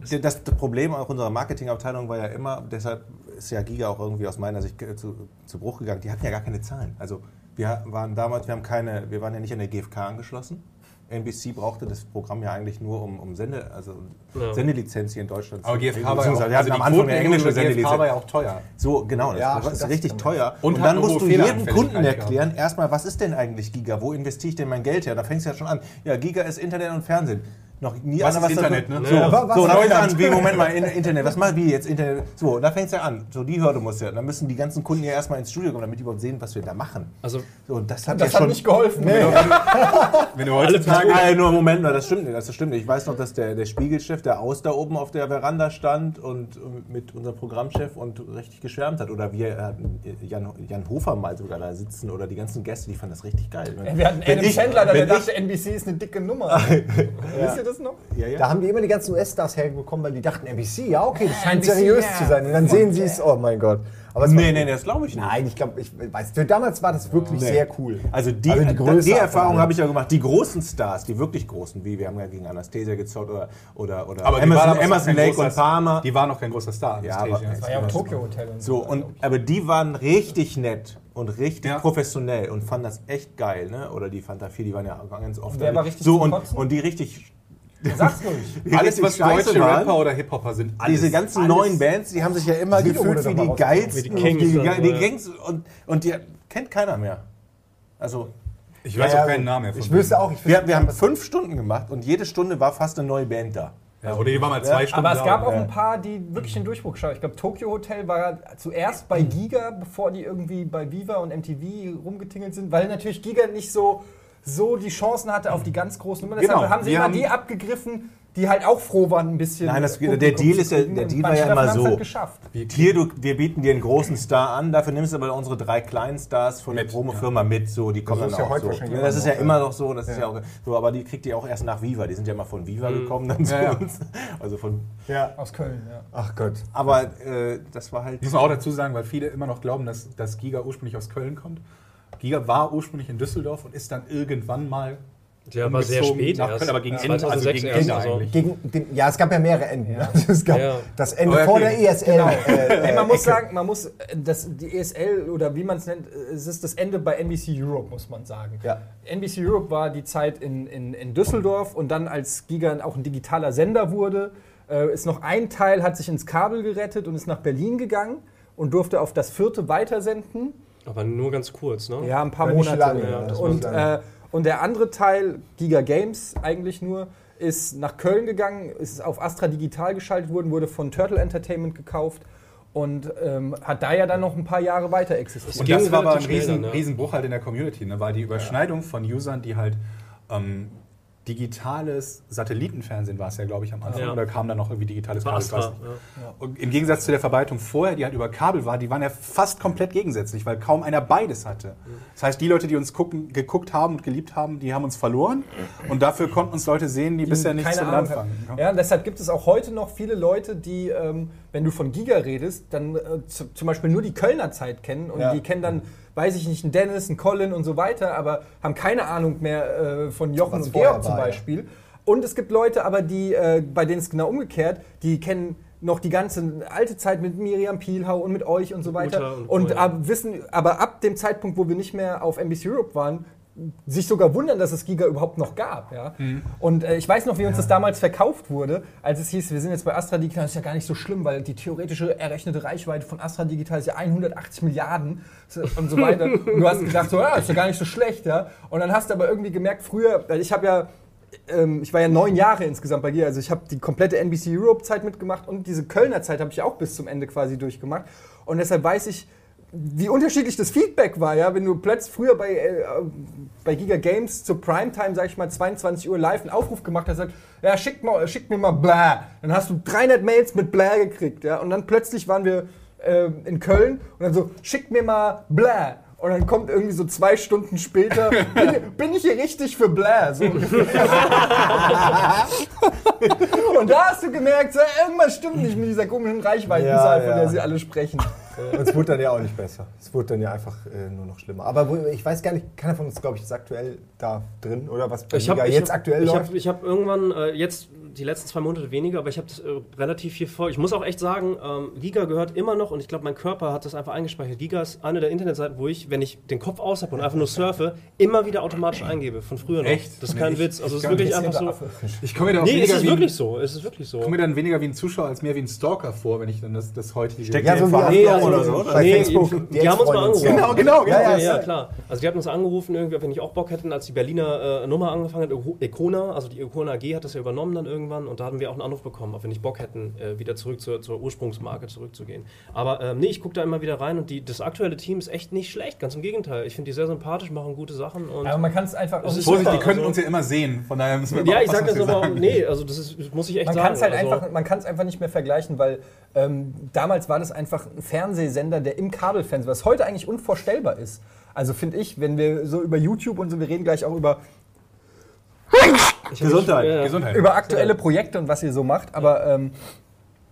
das, das Problem auch unserer Marketingabteilung war ja immer, deshalb ist ja Giga auch irgendwie aus meiner Sicht zu, zu Bruch gegangen. Die hatten ja gar keine Zahlen. Also wir waren damals, wir haben keine, wir waren ja nicht an der GfK angeschlossen. NBC brauchte das Programm ja eigentlich nur um, um Sende, also Ja. Sendelizenz hier in Deutschland Aber zu GfK war ja auch, also am Anfang eine englische GfK war ja auch teuer. So, genau, das Ja, ist das richtig kann man- teuer. Und Und, dann musst du jedem Kunden gehabt. erklären, erstmal, was ist denn eigentlich Giga? Wo investiere ich denn mein Geld her? Da fängst du ja schon an. Ja, Giga ist Internet und Fernsehen. Noch nie Was einer ist davon- Internet, ne? So, Ja, wa- was so ist da fängt Internet? an, wie, Moment mal, in, Internet, was machen wir jetzt? Internet, so, da fängt es ja an. So, die Hürde muss ja, dann müssen die ganzen Kunden ja erstmal ins Studio kommen, damit die überhaupt sehen, was wir da machen. Also So, und das hat Das ja hat schon... nicht geholfen. Wenn du heutzutage Nein, nur Moment mal, das stimmt nicht, das stimmt nicht. Ich weiß noch, dass der, der Spiegelchef, der aus da oben auf der Veranda stand und äh, mit unserem Programmchef und richtig geschwärmt hat. Oder wir hatten Jan, Jan Hofer mal sogar da sitzen oder die ganzen Gäste, die fanden das richtig geil. Wir hatten Wenn Adam ich- Chandler, der wenn dachte, NBC ist eine dicke Nummer. Wisst ihr das noch? Ja, ja. Da haben die immer die ganzen US-Stars herbekommen, weil die dachten, NBC, ja okay, das scheint NBC, seriös ja. zu sein. Und dann sehen sie es, oh mein Gott. Aber Nee, war- nee, nee, das glaube ich nicht. Nein, ich glaube, ich weiß, für damals war das wirklich Nee. sehr cool. Also die, Also die die, Größe Erfahrung von habe ich ja gemacht. Die großen Stars, die wirklich großen, wie wir haben ja gegen Anastasia gezockt oder, oder, oder aber die Emerson, Emerson Lake großer- und Palmer. Die war noch kein großer Star. Ja, aber- War ja auch Tokyo Hotel und So, und, aber die waren richtig nett und richtig Ja. professionell und fanden das echt geil, ne? Oder die Fanta 4, die waren ja ganz oft. wer da. war richtig so und, und die richtig. Sag's ruhig. die Alles, was scheiße deutsche waren, Rapper oder Hip-Hopper sind, alles. Diese ganzen alles. neuen Bands, die haben sich ja immer Sido gefühlt wie doch die geilsten, Wie die Kings die, die ja. Gangs und, und die kennt keiner mehr. Also ich weiß Ja, auch keinen Namen mehr von Ich wüsste auch, ich wir, wir haben fünf Stunden gemacht und jede Stunde war fast eine neue Band da. Ja, oder die waren mal zwei Stunden Aber es da. gab auch ja. ein paar, die wirklich den Durchbruch geschaut. Ich glaube, Tokyo Hotel war zuerst bei Giga, bevor die irgendwie bei Viva und MTV rumgetingelt sind, weil natürlich Giga nicht so, so die Chancen hatte auf die ganz großen Nummern. Deshalb Genau, haben sie wir immer haben- die abgegriffen, die halt auch froh waren, ein bisschen. Nein, das- der Deal ist ja- der Deal war ja immer so. Halt. Hier, du, wir bieten dir einen großen Star an, dafür nimmst du aber unsere drei kleinen Stars von der Mit, Promofirma mit, so, die kommen Das dann ist ja auch heute so. wahrscheinlich Ja, das immer ist ja noch, immer ja. noch so, das ist ja auch so, aber die kriegt ihr auch erst nach Viva, die sind ja mal von Viva gekommen dann zu Ja, ja. uns. Also von, ja. Aus Köln, ja. Ach Gott. aber äh, das war halt, Muss man auch dazu sagen, weil viele immer noch glauben, dass, dass Giga ursprünglich aus Köln kommt. Giga war ursprünglich in Düsseldorf und ist dann irgendwann mal der war sehr umgezogen spät nach. Köln, aber gegen Ja, Ende, also 2006 gegen Ende also. eigentlich. Gegen den, ja, es gab ja mehrere Enden. ne? Es gab Ja. das Ende okay. vor der ESL. Genau. Äh, Ey, man äh, muss Ecke. sagen, man muss, das, die ESL oder wie man es nennt, es ist das Ende bei NBC Europe, muss man sagen. Ja. NBC Europe war die Zeit in, in, in Düsseldorf und dann, als Giga auch ein digitaler Sender wurde, äh, ist noch ein Teil, hat sich ins Kabel gerettet und ist nach Berlin gegangen und durfte auf das vierte weitersenden. Aber nur ganz kurz, ne? Ja, ein paar Ja, nicht Monate. lange, ja, und, äh, und der andere Teil, Giga Games eigentlich nur, ist nach Köln gegangen, ist auf Astra Digital geschaltet worden, wurde von Turtle Entertainment gekauft und ähm, hat da ja dann noch ein paar Jahre weiter existiert. Und das war aber ein riesen, dann, ja. Riesenbruch halt in der Community, ne? weil die Überschneidung von Usern, die halt ähm, digitales Satellitenfernsehen war es ja, glaube ich, am Anfang. Ja. Oder kam dann noch irgendwie digitales Kabel? Astra, ja. Und Im Gegensatz zu der Verbreitung vorher, die halt über Kabel war, die waren ja fast komplett gegensätzlich, weil kaum einer beides hatte. Das heißt, die Leute, die uns gucken, geguckt haben und geliebt haben, die haben uns verloren. Und dafür konnten uns Leute sehen, die bisher nichts Ahnung anfangen. haben. Ja, und deshalb gibt es auch heute noch viele Leute, die, ähm, wenn du von Giga redest, dann äh, zu, zum Beispiel nur die Kölner Zeit kennen und Ja. die kennen dann, weiß ich nicht, einen Dennis, einen Colin und so weiter, aber haben keine Ahnung mehr äh, von Jochen Was und Georg zum war, ja. Beispiel. Und es gibt Leute, aber die, äh, bei denen es genau umgekehrt, die kennen noch die ganze alte Zeit mit Miriam Pielhau und mit euch und so weiter. Und Und, vorher. ab, wissen, aber ab dem Zeitpunkt, wo wir nicht mehr auf NBC Europe waren, sich sogar wundern, dass es Giga überhaupt noch gab. Ja? Und äh, ich weiß noch, wie uns das damals verkauft wurde, als es hieß, wir sind jetzt bei Astra Digital, das ist ja gar nicht so schlimm, weil die theoretische errechnete Reichweite von Astra Digital ist ja 180 Milliarden und so weiter. Und du hast gedacht, so, ja, ist ja gar nicht so schlecht. Ja? Und dann hast du aber irgendwie gemerkt, früher, weil ich habe ja ähm, ich war ja neun Jahre insgesamt bei dir, also ich habe die komplette NBC Europe Zeit mitgemacht und diese Kölner Zeit habe ich auch bis zum Ende quasi durchgemacht. Und deshalb weiß ich, wie unterschiedlich das Feedback war, ja, wenn du plötzlich früher bei, äh, bei Giga Games zur Primetime, sag ich mal, 22 Uhr live einen Aufruf gemacht hast, sagt, ja, schickt, mal, schickt mir mal bla. Dann hast du 300 Mails mit bla gekriegt, ja, und dann plötzlich waren wir äh, in Köln und dann so, schickt mir mal bla. Und dann kommt irgendwie so zwei Stunden später, bin, bin ich hier richtig für bla? So und da hast du gemerkt, so, irgendwas stimmt nicht mit dieser komischen Reichweitenzahl, Ja, von der ja. sie alle sprechen. Und es wurde dann ja auch nicht besser. Es wurde dann ja einfach äh, nur noch schlimmer. Aber ich weiß gar nicht, keiner von uns, glaube ich, ist aktuell da drin oder was bei Ich habe Liga jetzt aktuell ich läuft. hab, ich hab irgendwann, äh, jetzt die letzten zwei Monate weniger, aber ich habe äh, relativ viel vor. Ich muss auch echt sagen, ähm, Giga gehört immer noch und ich glaube, mein Körper hat das einfach eingespeichert. Giga ist eine der Internetseiten, wo ich, wenn ich den Kopf aus habe und einfach nur surfe, immer wieder automatisch eingebe. Von früher noch. Echt? Das ist Nee, kein ich- Witz. Also es ich ist wirklich einfach so. Affe. Ich komme mir da auch Nee, es weniger ist wie ein- wirklich so. Es ist wirklich so. komme mir dann weniger wie ein Zuschauer als mehr wie ein Stalker vor, wenn ich dann das, das heutige. Steckt Ja, ja, so Verhaftung also- oder so, oder? Nee, Facebook, die, haben uns mal angerufen. Genau, genau, Ja, genau. ja, ja, klar. Also die hatten uns angerufen, irgendwie, wenn ich auch Bock hätten, als die Berliner äh, Nummer angefangen hat, Eco- Econa, also die Econa AG hat das ja übernommen dann irgendwann und da hatten wir auch einen Anruf bekommen, ob wir nicht Bock hätten, äh, wieder zurück zur, zur Ursprungsmarke zurückzugehen. Aber ähm, nee, ich gucke da immer wieder rein und die, das aktuelle Team ist echt nicht schlecht, ganz im Gegenteil. Ich finde die sehr sympathisch, machen gute Sachen und Aber man kann es einfach auch Es nicht Vorsicht, die können also- uns ja immer sehen. Von daher müssen wir ja, ich sage das aber, nee, also das ist, muss ich echt Man sagen. kann es halt also, einfach, man kann es einfach nicht mehr vergleichen, weil ähm, damals war das einfach ein Fernsehsender, der im Kabelfernsehen, was heute eigentlich unvorstellbar ist. Also finde ich, wenn wir so über YouTube und so, wir reden gleich auch über, Gesundheit. Ja, ja. Gesundheit. über aktuelle Projekte und was ihr so macht, aber ähm,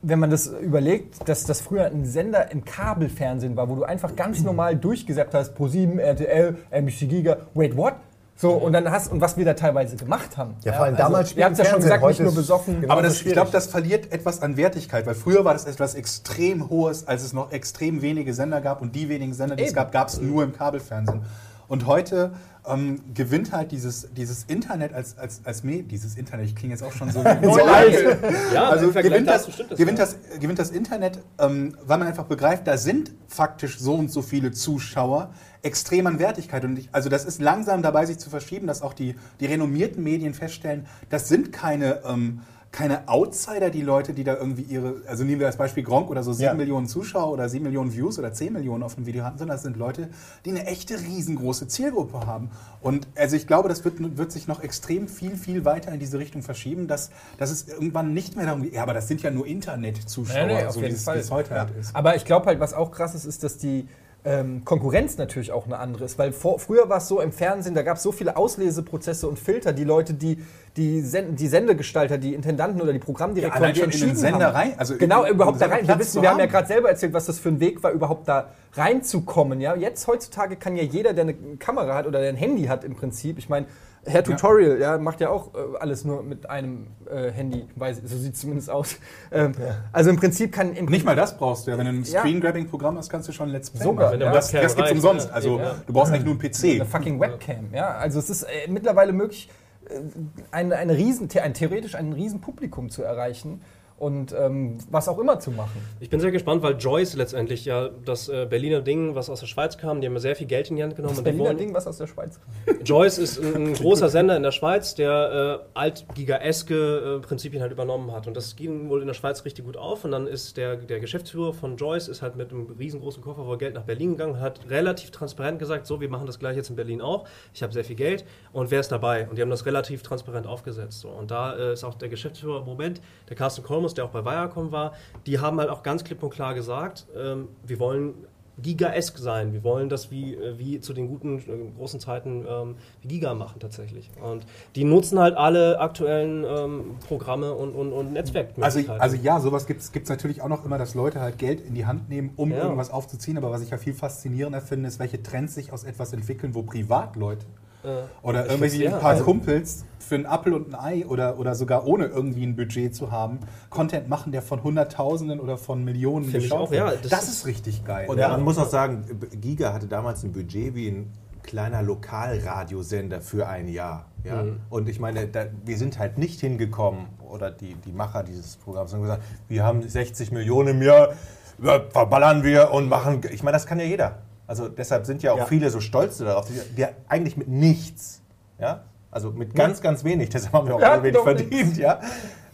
wenn man das überlegt, dass das früher ein Sender im Kabelfernsehen war, wo du einfach ganz normal durchgesäppt hast, Pro7, RTL, NBC Giga, wait, what? So, und dann hast, und was wir da teilweise gemacht haben. Ja, vor allem damals also, Ihr habt ja schon gesagt, nicht nur besoffen. Genau. Aber das, ich glaube, das verliert etwas an Wertigkeit, weil früher war das etwas extrem Hohes, als es noch extrem wenige Sender gab und die wenigen Sender, die es Eben. gab, gab es nur im Kabelfernsehen. Und heute ähm, gewinnt halt dieses, dieses Internet als, als, als Me dieses Internet, ich klinge jetzt auch schon so, So alt. alt. Ja, also gewinnt das, das, gewinnt, das, gewinnt das Internet, ähm, weil man einfach begreift, da sind faktisch so und so viele Zuschauer extrem an Wertigkeit. Und ich, also das ist langsam dabei, sich zu verschieben, dass auch die, die renommierten Medien feststellen, das sind keine, ähm, keine Outsider, die Leute, die da irgendwie ihre, also nehmen wir als Beispiel Gronk oder so sieben Ja. Millionen Zuschauer oder sieben Millionen Views oder zehn Millionen auf einem Video hatten, sondern das sind Leute, die eine echte riesengroße Zielgruppe haben. Und also ich glaube, das wird, wird sich noch extrem viel, viel weiter in diese Richtung verschieben, dass, dass es irgendwann nicht mehr darum geht, ja, aber das sind ja nur Internet-Zuschauer, Nee, nee, so wie es, wie es heute Ja. halt ist. Aber ich glaube halt, was auch krass ist, ist, dass die ähm, Konkurrenz natürlich auch eine andere ist. Weil vor, früher war es so im Fernsehen, da gab es so viele Ausleseprozesse und Filter, die Leute, die die, Sen die Sendegestalter, die Intendanten oder die Programmdirektoren, Ja, die schon in den entschieden Sender haben. rein, also genau, überhaupt da rein. Wir, wissen, wir haben ja gerade selber erzählt, was das für ein Weg war, überhaupt da reinzukommen. Ja? Jetzt heutzutage kann ja jeder, der eine Kamera hat oder der ein Handy hat im Prinzip, ich meine, Herr Tutorial ja, macht ja auch äh, alles nur mit einem äh, Handy, weiß, so sieht es zumindest aus. Ähm, Also im Prinzip kann im Nicht mal das brauchst du ja. Wenn du ein Ja. Screen-Grabbing-Programm hast, kannst du schon Let's Play Sogar, machen. der das das gibt's umsonst. ja. Also Ja. du brauchst eigentlich nur einen PC. Eine fucking Webcam, ja. Also es ist äh, mittlerweile möglich, eine, eine riesen, ein, theoretisch ein riesen Publikum zu erreichen und ähm, was auch immer zu machen. Ich bin sehr gespannt, weil Joyce letztendlich ja das äh, Berliner Ding, was aus der Schweiz kam, die haben ja sehr viel Geld in die Hand genommen. Das Berliner wollen- Ding, was aus der Schweiz kommt. Joyce ist ein, ein großer Sender in der Schweiz, der äh, altgigaeske äh, Prinzipien halt übernommen hat. Und das ging wohl in der Schweiz richtig gut auf. Und dann ist der, der Geschäftsführer von Joyce ist halt mit einem riesengroßen Koffer voll Geld nach Berlin gegangen und hat relativ transparent gesagt, so, wir machen das gleich jetzt in Berlin auch. Ich habe sehr viel Geld und wer ist dabei? Und die haben das relativ transparent aufgesetzt. So. Und da äh, ist auch der Geschäftsführer im Moment, der Carsten Kolmus, der auch bei Viacom war, die haben halt auch ganz klipp und klar gesagt, ähm, wir wollen Giga-esk sein. Wir wollen das wie, äh, wie zu den guten, äh, großen Zeiten ähm, wie Giga machen tatsächlich. Und die nutzen halt alle aktuellen ähm, Programme und, und, und Also, Netzwerkmöglichkeiten. also ja, sowas gibt es natürlich auch noch immer, dass Leute halt Geld in die Hand nehmen, um Ja. irgendwas aufzuziehen. Aber was ich ja viel faszinierender finde, ist, welche Trends sich aus etwas entwickeln, wo Privatleute oder irgendwelche find's- ja, ein paar also- Kumpels für einen Appel und ein Ei oder, oder sogar ohne irgendwie ein Budget zu haben, Content machen, der von Hunderttausenden oder von Millionen Finde ich geschaut wird. ja, das, das ist richtig geil. Und man muss auch sagen, Giga hatte damals ein Budget wie ein kleiner Lokalradiosender für ein Jahr. Ja? Und ich meine, da, wir sind halt nicht hingekommen, oder die, die Macher dieses Programms haben gesagt, wir haben 60 Millionen im Jahr, ja, verballern wir und machen. Ich meine, das kann ja jeder. Also deshalb sind ja auch Ja. viele so stolz darauf, die, die eigentlich mit nichts, ja, also mit ganz, ganz wenig, deshalb haben wir auch Ja, alle wenig verdient, ja.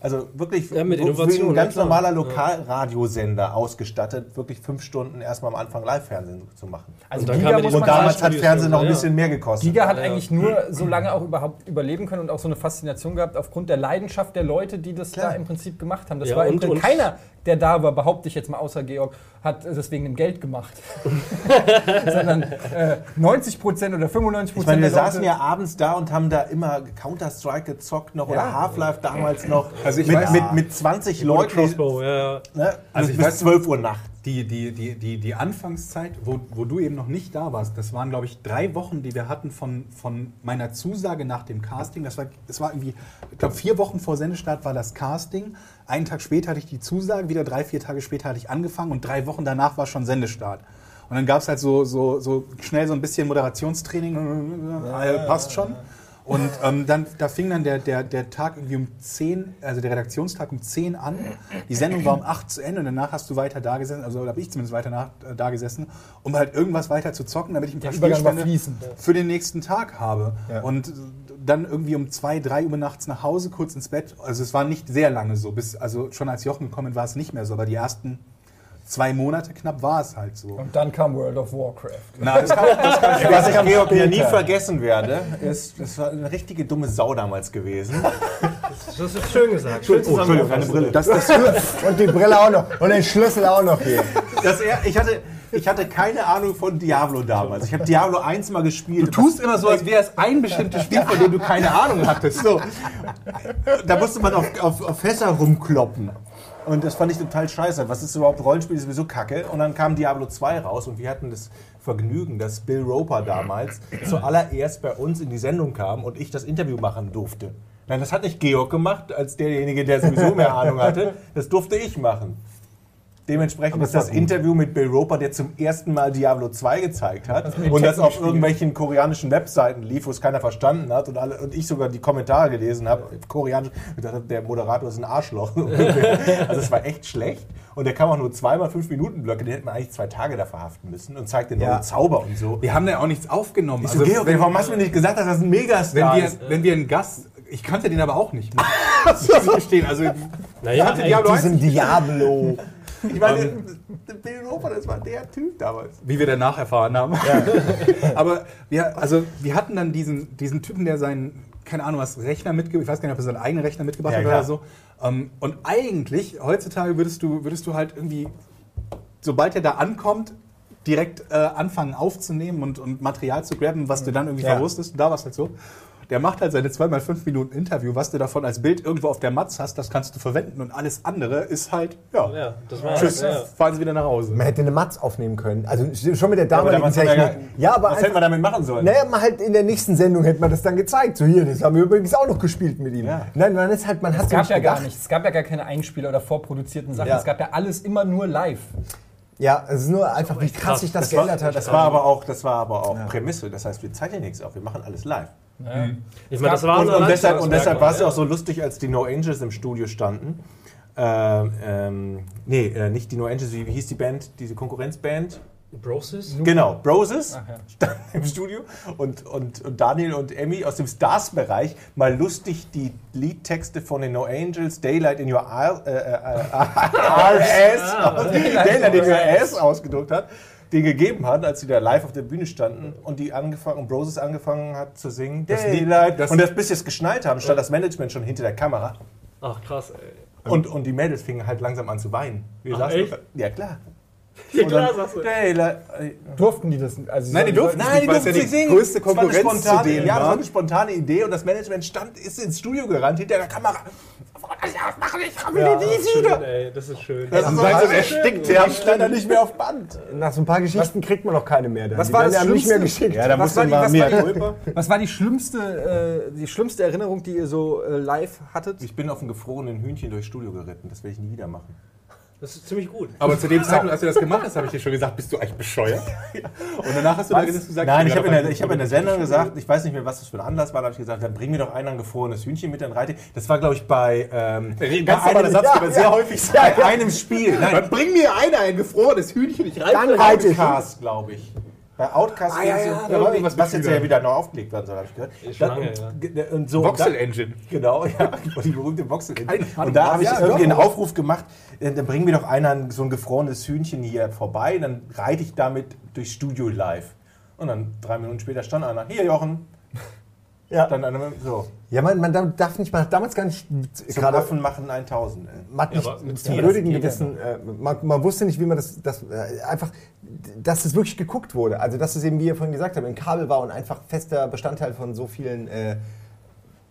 Also wirklich Ja, mit Innovation, ein ganz ja, klar. normaler Lokalradiosender ausgestattet, wirklich fünf Stunden erstmal am Anfang Live-Fernsehen zu machen. Also Und Giga muss die man Und damals hat Fernsehen noch ein bisschen mehr gekostet. Giga hat Ja. eigentlich nur so lange auch überhaupt überleben können und auch so eine Faszination gehabt aufgrund der Leidenschaft der Leute, die das da im Prinzip gemacht haben. Das Ja, war im und- Prinzip und- keiner, der da war, behaupte ich jetzt mal außer Georg, hat es wegen dem Geld gemacht. Sondern äh, 90 Prozent oder 95 ich Prozent meine, wir saßen ja abends da und haben da immer Counter-Strike gezockt noch Ja. oder Half-Life damals noch. Also ich mit, weiß- mit, mit 20 Leute, Leuten. Crossbow, ja. Ne? Also bis ich bis weiß- 12 Uhr nachts. die, die, die, die, die Anfangszeit, wo, wo du eben noch nicht da warst, das waren, glaube ich, drei Wochen, die wir hatten von, von meiner Zusage nach dem Casting. Das war, das war irgendwie, ich glaube, vier Wochen vor Sendestart war das Casting. Einen Tag später hatte ich die Zusage, wieder drei, vier Tage später hatte ich angefangen und drei Wochen danach war schon Sendestart. Und dann gab es halt so, so, so schnell so ein bisschen Moderationstraining, äh, passt schon. Und ähm, dann, da fing dann der, der, der Tag irgendwie um 10, also der Redaktionstag um 10 an. Die Sendung war um 8 zu Ende und danach hast du weiter da gesessen, also habe ich zumindest weiter nach, äh, da gesessen, um halt irgendwas weiter zu zocken, damit ich ein paar Spielstände für den nächsten Tag habe. Ja. Und dann irgendwie um 2, 3 Uhr nachts nach Hause, kurz ins Bett. Also es war nicht sehr lange so, bis, also schon als Jochen gekommen war es nicht mehr so, aber die ersten zwei Monate knapp war es halt so. Und dann kam World of Warcraft. Na, das kann, das kann ich Was ich Georg ja nie vergessen werde, ist, das war eine richtige dumme Sau damals gewesen. Das ist schön gesagt. Schön Oh, Entschuldigung, keine Brille. Das, das und die Brille auch noch. Und den Schlüssel auch noch hier. Das er, ich, hatte, ich hatte keine Ahnung von Diablo damals. Ich habe Diablo 1 mal gespielt. Du tust immer so, als wäre es ein bestimmtes Spiel, von dem du keine Ahnung hattest. So. Da musste man auf, auf, auf Fässer rumkloppen. Und das fand ich total scheiße. Was ist überhaupt Rollenspiel? Ist sowieso kacke. Und dann kam Diablo 2 raus und wir hatten das Vergnügen, dass Bill Roper damals zuallererst bei uns in die Sendung kam und ich das Interview machen durfte. Nein, das hat nicht Georg gemacht, als derjenige, der sowieso mehr Ahnung hatte. Das durfte ich machen. Dementsprechend ist das Interview mit Bill Roper, der zum ersten Mal Diablo 2 gezeigt hat mit und das auf irgendwelchen koreanischen Webseiten lief, wo es keiner verstanden hat und, alle, und ich sogar die Kommentare gelesen habe, koreanisch, und dachte, der Moderator ist ein Arschloch. also es war echt schlecht und der kam auch nur zweimal fünf Minuten Blöcke, den hätte man eigentlich zwei Tage da verhaften müssen und zeigte neue Ja. Zauber und so. Wir haben da ja auch nichts aufgenommen. Ich so, Georg, wenn, warum hast du mir nicht gesagt, dass das ein Megastar wenn, wir, ist? wenn wir einen Gast, ich kannte den aber auch nicht. Muss ich gestehen. Also, Naja, hatte Diablo 1 Diesem Diablo. Ich meine, Bill Roper, das war der Typ damals. wie wir danach erfahren haben. Aber wir, also, wir hatten dann diesen, diesen Typen, der seinen, keine Ahnung, was Rechner mitgebracht ich weiß gar nicht, ob er seinen eigenen Rechner mitgebracht Ja, hat oder so. Ähm, und eigentlich, heutzutage würdest du, würdest du halt irgendwie, sobald er da ankommt, direkt äh, anfangen aufzunehmen und, und Material zu grabben, was du dann irgendwie Ja. verwurstest. Da war es halt so. Der macht halt seine 2x5 Minuten Interview, was du davon als Bild irgendwo auf der Matz hast, das kannst du verwenden und alles andere ist halt, ja, Ja, das war tschüss, Ja. fahren Sie wieder nach Hause. Man hätte eine Matz aufnehmen können. Also schon mit der damaligen er Technik. gar- Ja, aber was hätten wir einfach, damit machen sollen? naja, mal halt in der nächsten Sendung hätte man das dann gezeigt. So hier, das haben wir übrigens auch noch gespielt mit ihm. Ja. Nein, man ist halt, man hat Es gab ja gar gedacht. nichts. Es gab ja gar keine Einspieler oder vorproduzierten Sachen. Ja. Es gab ja alles immer nur live. Ja, es ist nur einfach, wie krass sich das, Das war, geändert hat. das war aber auch, das war aber auch Prämisse. Das heißt, wir zeichnen nichts auf, wir machen alles live. Ich meine, das war Und, und deshalb, und deshalb war es ja auch so lustig, als die No Angels im Studio standen. Ähm, ähm, nee, äh, nicht die No Angels, wie, wie hieß die Band, diese Konkurrenzband? Brosis? Genau, Broses Ach ja. im Studio und, und, und Daniel und Emmy aus dem Stars-Bereich mal lustig die Liedtexte von den No Angels, Daylight in Your Isle, äh, äh, RS, aus- Daylight in Your Ass ausgedruckt hat, die gegeben hat, als sie da live auf der Bühne standen und die angefangen und Broses angefangen hat zu singen Daylight das- und das bis sie es geschnallt haben, stand das Management schon hinter der Kamera Ach krass, ey. und, und die Mädels fingen halt langsam an zu weinen. Wir Ach, saßen- echt? Ja klar. Ja, klar, sagst du. Daylight, äh, Durften die das? Also Nein, die durften Nein, die nicht, weil es durften ja nicht die singen. größte Das war eine Konkurrenz zu spontane- denen Ja, das war eine spontane Idee und das Management stand, ist ins Studio gerannt, hinter der Kamera. Mach ich, ich will Ja, die Das ist schön, ey, das ist schön. Das ist so Weil so ein erstickt, der hat leider nicht mehr auf Band. Nach so ein paar Geschichten kriegt man noch keine mehr. Dann. Was war das nicht mehr geschickt. Ja, da war die- mal was mehr war die- Culpa. Was war die schlimmste, äh, die schlimmste Erinnerung, die ihr so äh, live hattet? Ich bin auf einem gefrorenen Hühnchen durchs Studio geritten. Das werde ich nie wieder machen. Das ist ziemlich gut. Aber zu dem Zeitpunkt, als du das gemacht hast, habe ich dir schon gesagt, bist du eigentlich bescheuert? Und danach hast du da und gesagt, Nein, ich habe in, der- ich hab in der Sendung gesagt, ich weiß nicht mehr, was das für ein Anlass war, da habe ich gesagt, dann bring mir doch einer ein gefrorenes Hühnchen mit, dann reite ich. Das war, glaube ich, bei, ähm, Ganz bei einem- Satz, ja, man sehr ja. häufig sagt. bei einem Spiel. Nein, Dann bring mir einer ein gefrorenes Hühnchen, ich reite. Dann reite ich. Outcast, glaube ich. Bei Outcast, Ah, ja, ja, da irgendwas was mit jetzt ja wieder neu aufgelegt werden soll, habe ich gehört. Schon Dann- lange, und, und so, Voxel da- Engine. Genau, ja, die berühmte Voxel Engine. Und da habe ich Ja, irgendwie einen Aufruf gemacht, äh, dann bring mir doch einer ein- so ein gefrorenes Hühnchen hier vorbei, dann reite ich damit durchs Studio live. Und dann drei Minuten später stand einer, hier Jochen, Ja, dann einer mit- so, ja man, man darf nicht, man hat damals gar nicht zum gerade Affen machen 1000. ey. man hat Ja, nicht zum blödigen Gewissen, äh, man, man wusste nicht, wie man das, das äh, einfach, dass es wirklich geguckt wurde. Also, dass es eben, wie ihr vorhin gesagt habt, ein Kabel war und einfach fester Bestandteil von so vielen äh,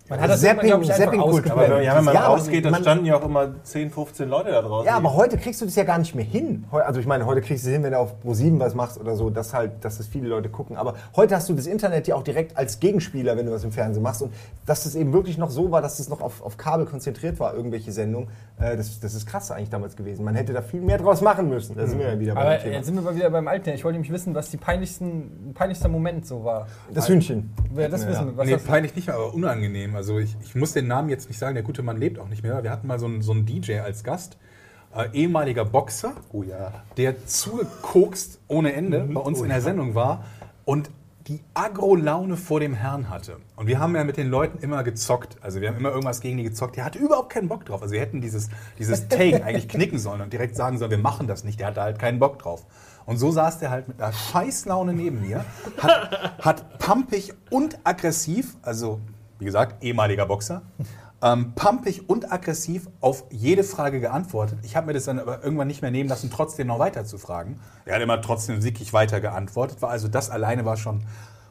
Man hat das Zapping- irgendwann, glaub ich, Zapping-Kultur. ausgeblendet. Aber ja, wenn man Ja, rausgeht, dann man- standen ja auch immer 10, 15 Leute da draußen. Ja, aber heute kriegst du das ja gar nicht mehr hin. Also ich meine, heute kriegst du es hin, wenn du auf Pro7 was machst oder so, dass halt, dass das viele Leute gucken. Aber heute hast du das Internet ja auch direkt als Gegenspieler, wenn du was im Fernsehen machst. Und dass das eben wirklich noch so war, dass es noch auf, auf Kabel konzentriert war, irgendwelche Sendungen, äh, das, das ist krass eigentlich damals gewesen. Man hätte da viel mehr draus machen müssen. Da sind wir ja wieder bei Aber dem Thema. jetzt sind wir mal wieder beim Alten. Ich wollte nämlich wissen, was die peinlichsten, peinlichster Moment so war. Das Hühnchen. Wer das Ja. wissen wir. Was nee, das, peinlich nicht, aber unangenehm. Also ich, ich muss den Namen jetzt nicht sagen, der gute Mann lebt auch nicht mehr. Wir hatten mal so einen, so einen DJ als Gast, äh, ehemaliger Boxer, Oh ja. der zugekokst ohne Ende bei uns in der Sendung war und die Agro-Laune vor dem Herrn hatte. Und wir haben ja mit den Leuten immer gezockt. Also wir haben immer irgendwas gegen die gezockt. Der hatte überhaupt keinen Bock drauf. Also wir hätten dieses, dieses Take eigentlich knicken sollen und direkt sagen sollen, wir machen das nicht. Der hatte halt keinen Bock drauf. Und so saß der halt mit einer Scheißlaune neben mir, hat, hat pumpig und aggressiv, also wie gesagt, ehemaliger Boxer, ähm, pumpig und aggressiv auf jede Frage geantwortet. Ich habe mir das dann aber irgendwann nicht mehr nehmen lassen, trotzdem noch weiter zu fragen. Er hat immer trotzdem sickig weiter geantwortet. War also das alleine war schon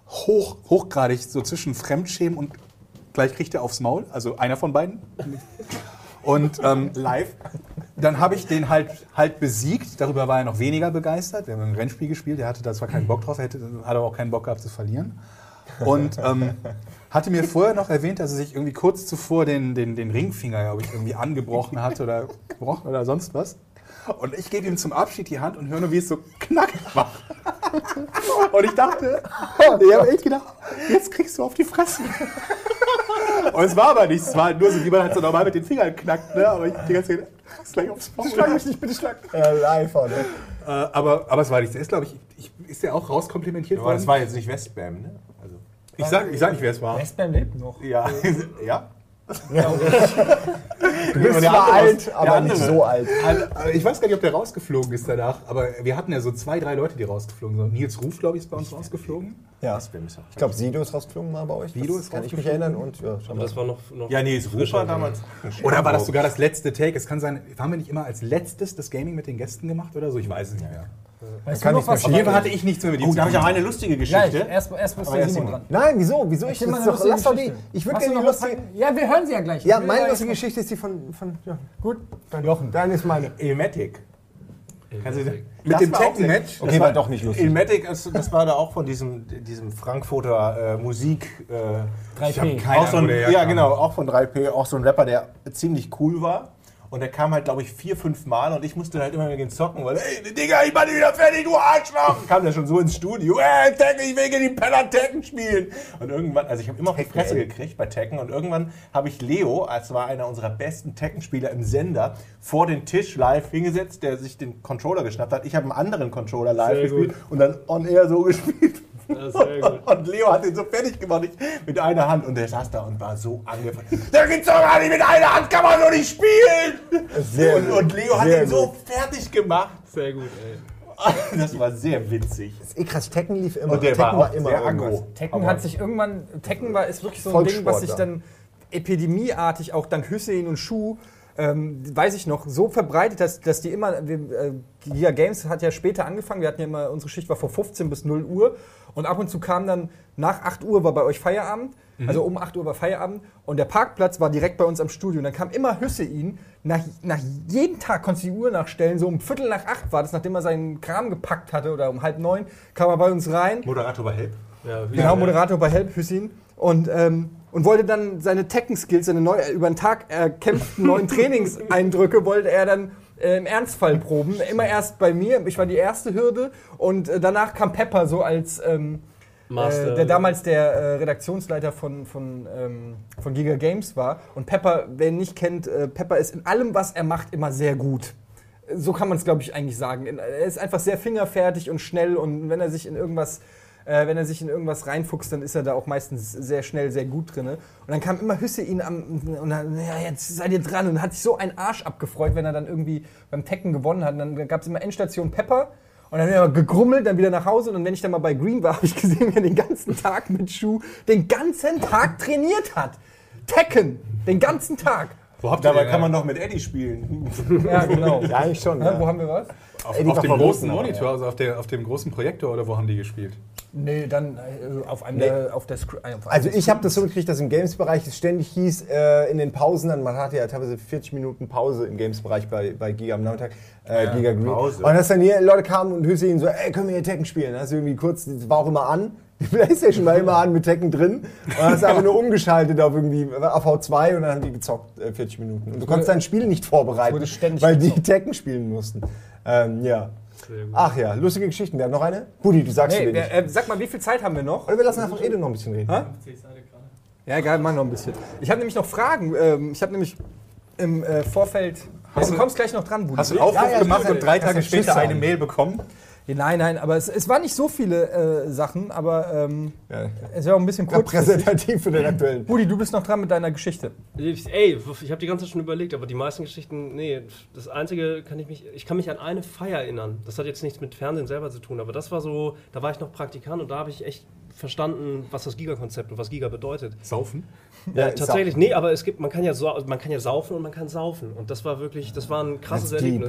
hoch, hochgradig so zwischen Fremdschämen und gleich kriegt er aufs Maul. Also einer von beiden. Und ähm, live. Dann habe ich den halt, halt besiegt. Darüber war er noch weniger begeistert. Wir haben ein Rennspiel gespielt. Er hatte da zwar keinen Bock drauf, er hätte, hat aber auch keinen Bock gehabt zu verlieren. Und ähm, hatte mir vorher noch erwähnt, dass er sich irgendwie kurz zuvor den, den, den Ringfinger, glaube ich, irgendwie angebrochen hat oder gebrochen oder sonst was. Und ich gebe ihm zum Abschied die Hand und höre nur, wie es so knackt macht. Und ich dachte, ich habe echt gedacht, jetzt kriegst du auf die Fresse. Und es war aber nichts, es war nur so, wie man halt so normal mit den Fingern knackt, ne? aber ich die ganze Zeit, kriegst gleich aufs Maul. Schlag mich nicht, bitte schlag. Ja, live, ne? Äh, aber, aber es war nichts. Er ist, glaube ich, ich, ist ja auch rauskomplimentiert Aber worden. das war jetzt nicht Westbam, ne? Ich sage ich sag nicht, wer es war. Westbam lebt noch. ja. ja. Du bist zwar andere alt, aber nicht so alt. Also, äh, ich weiß gar nicht, ob der rausgeflogen ist danach, aber wir hatten ja so zwei, drei Leute, die rausgeflogen sind. Nils Ruf, glaube ich, ist bei uns rausgeflogen. Ja. Ja. Ich glaube, Sido ist rausgeflogen mal bei euch. Sido ist kann ich mich rausgeflogen. erinnern. Und, ja, Aber das war noch, noch Ja, nee, es frischer. war damals. Oder war das sogar das letzte Take? Es kann sein, haben wir nicht immer als letztes das Gaming mit den Gästen gemacht oder so? Ich weiß es nicht mehr. Weißt kann du noch was? Hier hatte ich nichts mehr mit Oh, da habe ich auch eine lustige Gleich, Geschichte. erst, erst ist Aber der erst Simon dran. Nein, wieso? Wieso? Ich, mal das doch, lass doch die. Ich würde du gerne die lustige. Ja, wir hören sie ja gleich. Ja, Ich meine lustige Geschichte ist die von. von ja. Gut, dann Jochen. Deine ist meine. Du Mit dem war Tekken-Match? Okay, war doch nicht lustig. Ilmatic, das, das war da auch von diesem, diesem Frankfurter äh, Musik. Äh, 3P. Ich hab keine auch so ein, ja, genau, auch von 3P, auch so ein Rapper, der ziemlich cool war. Und der kam halt, glaube ich, vier, fünf Mal und ich musste halt immer mit ihm zocken, weil, ey, Digga, ich bin wieder fertig, du Arschloch! Kam der schon so ins Studio, ey, Tekken, ich will gegen die Penner Tekken spielen! Und irgendwann, also ich habe immer auf die Fresse gekriegt bei Tekken und irgendwann habe ich Leo, als war einer unserer besten Tekken-Spieler im Sender, vor den Tisch live hingesetzt, der sich den Controller geschnappt hat. Ich habe einen anderen Controller live Sehr gespielt gut. und dann on air so gespielt. Ja, sehr gut. Und Leo hat ihn so fertig gemacht ich, mit einer Hand und der saß da und war so angefasst. Der gibt's doch gar nicht, mit einer Hand kann man doch nicht spielen! Sehr und, gut. und Leo hat Sehr ihn so fertig gemacht. Sehr gut, ey. Das war sehr witzig. Das ist eh krass. Tekken lief immer. Und der Tekken war auch immer sehr aggro. Tekken Aber- hat sich irgendwann, Tekken war ist wirklich so ein Ding, was sich dann epidemieartig auch dank Hüseyin und Schuh, ähm, weiß ich noch, so verbreitet, dass, dass die immer, wir, äh, Giga Games hat ja später angefangen, wir hatten ja immer, unsere Schicht war vor 15 bis 0 Uhr. Und ab und zu kam dann, nach 8 Uhr war bei euch Feierabend, also um 8 Uhr war Feierabend. Und der Parkplatz war direkt bei uns am Studio. Und dann kam immer Hüseyin, nach, nach jeden Tag konntest du die Uhr nachstellen, so um Viertel nach 8 war das, nachdem er seinen Kram gepackt hatte oder um halb neun, kam er bei uns rein. Moderator bei Help. Ja, Genau, Moderator bei Help Hüssin. Und, ähm, und wollte dann seine Tekken-Skills, seine neu, über den Tag erkämpften neuen Trainingseindrücke, wollte er dann äh, im Ernstfall proben. Immer erst bei mir, ich war die erste Hürde und äh, danach kam Pepper so als ähm, Master. äh, der damals der äh, Redaktionsleiter von, von, ähm, von Giga Games war. Und Pepper, wer ihn nicht kennt, äh, Pepper ist in allem, was er macht, immer sehr gut. So kann man es, glaube ich, eigentlich sagen. Er ist einfach sehr fingerfertig und schnell und wenn er sich in irgendwas äh, wenn er sich in irgendwas reinfuchst, dann ist er da auch meistens sehr schnell, sehr gut drin. Und dann kam immer Hüssein am, und dann, ja, jetzt seid ihr dran und hat sich so ein Arsch abgefreut, wenn er dann irgendwie beim Tekken gewonnen hat. Und dann gab es immer Endstation Pepper und dann wir gegrummelt, dann wieder nach Hause. Und wenn ich dann mal bei Green war, habe ich gesehen, wie er den ganzen Tag mit Schuh den ganzen Tag trainiert hat. Tekken, den ganzen Tag. Wo habt ihr Dabei den, kann man noch mit Eddie spielen. Ja, genau. Ja, eigentlich schon. Ja, Ja. wo haben wir was? auf, auf dem großen aber, Monitor, also auf, der, auf dem großen Projektor oder wo haben die gespielt? Nee, dann äh, auf einem Nee. auf der Scr- äh, Also ich habe das so gekriegt, dass im Games-Bereich es ständig hieß, äh, in den Pausen, dann, man hatte ja teilweise 40 Minuten Pause im Games-Bereich bei, bei Giga am Nachmittag, äh, Giga Green. Pause. Und dass dann hier Leute kamen und Hüseyin so, ey, können wir hier Tekken spielen? Hast du irgendwie kurz, das war auch immer an, die Playstation war immer an mit Tekken drin und hast du einfach nur umgeschaltet auf irgendwie auf V2 und dann haben die gezockt, äh, 40 Minuten. Und du konntest dein Spiel nicht vorbereiten, weil die gezockt. Tekken spielen mussten. Ähm, ja. Ach ja, lustige Geschichten. Wir haben noch eine? Budi, du sagst Nee, wer- äh, sag mal, wie viel Zeit haben wir noch? Oder wir lassen einfach Ede noch ein bisschen reden. Ja, egal, mach noch ein bisschen. Ich habe nämlich noch Fragen. Ähm, ich habe nämlich im äh, Vorfeld. Hast du kommst gleich noch dran, Budi. Hast du einen Aufruf Ja, ja, gemacht und drei Tage später eine. Mail bekommen? Nein, nein, aber es, es waren nicht so viele äh, Sachen, aber ähm, Ja. es wäre auch ein bisschen kurz. Repräsentativ für den aktuellen. Budi, du bist noch dran mit deiner Geschichte. Ich- Ey, ich habe die ganze Zeit schon überlegt, aber die meisten Geschichten, nee, das einzige kann ich mich, ich kann mich an eine Feier erinnern. Das hat jetzt nichts mit Fernsehen selber zu tun, aber das war so, da war ich noch Praktikant und da habe ich echt verstanden, was das Giga-Konzept und was Giga bedeutet. Saufen? Ja, Ja, tatsächlich, nee, aber es gibt, man kann ja man kann ja saufen und man kann saufen und das war wirklich, das war ein krasses That's deep.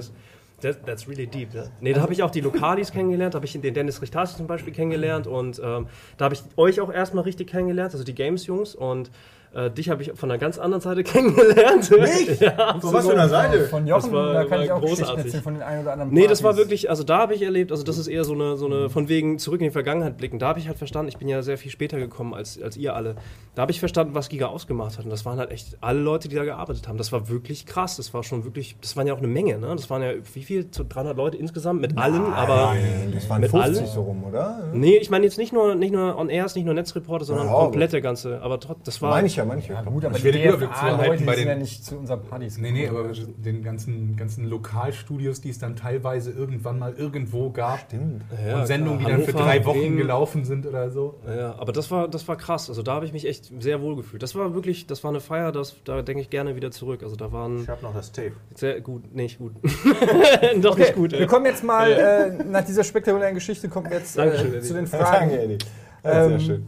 That, that's really deep. Ja. Nee, da habe ich auch die Lokalis kennengelernt, da habe ich den Dennis Richtasi zum Beispiel kennengelernt und ähm, da habe ich euch auch erstmal richtig kennengelernt, also die Games-Jungs und äh, dich habe ich von einer ganz anderen Seite kennengelernt. Mich? ja, Von was für einer Seite? Von Jochen, Das war- da kann war ich auch Geschichten großartig. erzählen von den ein oder anderen Nee, das war Partys. wirklich, also da habe ich erlebt, also das ist eher so eine, so eine von wegen zurück in die Vergangenheit blicken. Da habe ich halt verstanden, ich bin ja sehr viel später gekommen als, als ihr alle. Da habe ich verstanden, was Giga ausgemacht hat. Und das waren halt echt alle Leute, die da gearbeitet haben. Das war wirklich krass. Das war schon wirklich, das waren ja auch eine Menge, ne? Das waren ja, wie viel? So 300 Leute insgesamt mit allen, aber. Das waren Mit 50 allen? so rum, oder? Nee, ich meine jetzt nicht nur, nicht nur on airs, nicht nur Netzreporter, sondern Ja, komplette ganze. Aber das war. Manche, manche. Gut, aber Ich die DFA-Leute bei den- ja nicht zu unseren Partys Nee, nee, aber den ganzen, ganzen Lokalstudios, die es dann teilweise irgendwann mal irgendwo gab. Stimmt. Ja, und Sendungen, die klar. dann für Hannover, drei Wochen Bremen. gelaufen sind oder so. Ja, aber das war, das war krass. Also da habe ich mich echt sehr wohl gefühlt. Das war wirklich, das war eine Feier, das, da denke ich gerne wieder zurück. Also da waren Ich habe noch das Tape. sehr gut, nicht gut. Doch nicht gut. Wir ey. kommen jetzt mal, äh, nach dieser spektakulären Geschichte, kommen wir jetzt äh, Eddie. zu den Danke, Fragen. Eddie. Ja, Ähm, sehr schön.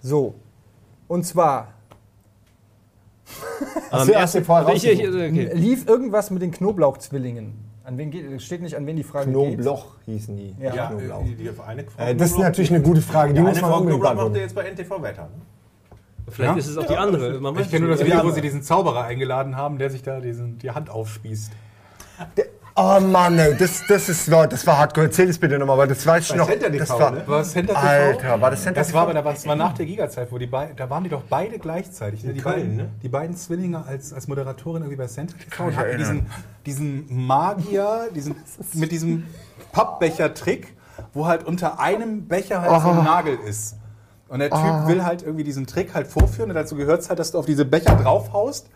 So. Und zwar, Hast du erst den vorher ich, ich, okay. lief irgendwas mit den Knoblauchzwillingen? An wen geht es? steht nicht, an wen die Frage Knoblauch hießen die. Ja. Ja, Knoblauch. die, die auf eine Frau Äh, das ist natürlich eine gute Frage, die Die muss eine man Frau unbedingt Knoblauch macht ihr jetzt bei NTV Wetter. Ne? Vielleicht Ja? ist es auch die andere. Man weiß Ich kenne nur das. Video, wo sie diesen Zauberer eingeladen haben, der sich da diesen, die Hand aufspießt. Oh Mann, ey, das, das, ist, war- das war hardcore. Erzähl es bitte nochmal, weil das weiß ich noch. Center das TV, war, ne? War Center TV? Alter, war das Center Das TV? war, aber da war, das war nach der Giga-Zeit, wo die beiden, da waren die doch beide gleichzeitig. Ne? Die, Köln, beiden, ne? die beiden Zwillinge als, als Moderatorin irgendwie bei Center TV und hatten diesen, diesen Magier, diesen, mit diesem Pappbecher-Trick, wo halt unter einem Becher halt so ein Nagel ist. Und der Typ will halt irgendwie diesen Trick halt vorführen und dazu gehört es halt, dass du auf diese Becher draufhaust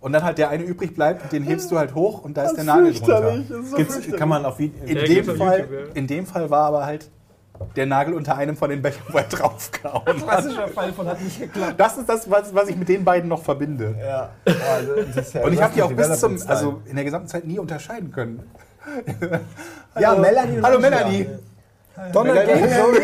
und dann halt der eine übrig bleibt und den hebst du halt hoch und da ist der Nagel drunter. Gibt's, kann man auf. In, Ja, dem Fall, YouTube, ja. in dem Fall war aber halt der Nagel unter einem von den Bechern, wo er draufgehauen hat. Klassischer Fall von hat nicht geklappt. Das ist das, was, was ich mit den beiden noch verbinde. Ja. Also, das ja Und ich habe die auch bis zum, also in der gesamten Zeit nie unterscheiden können. Ja, Melanie und Hallo. Melanie. Donner Gay Jordan,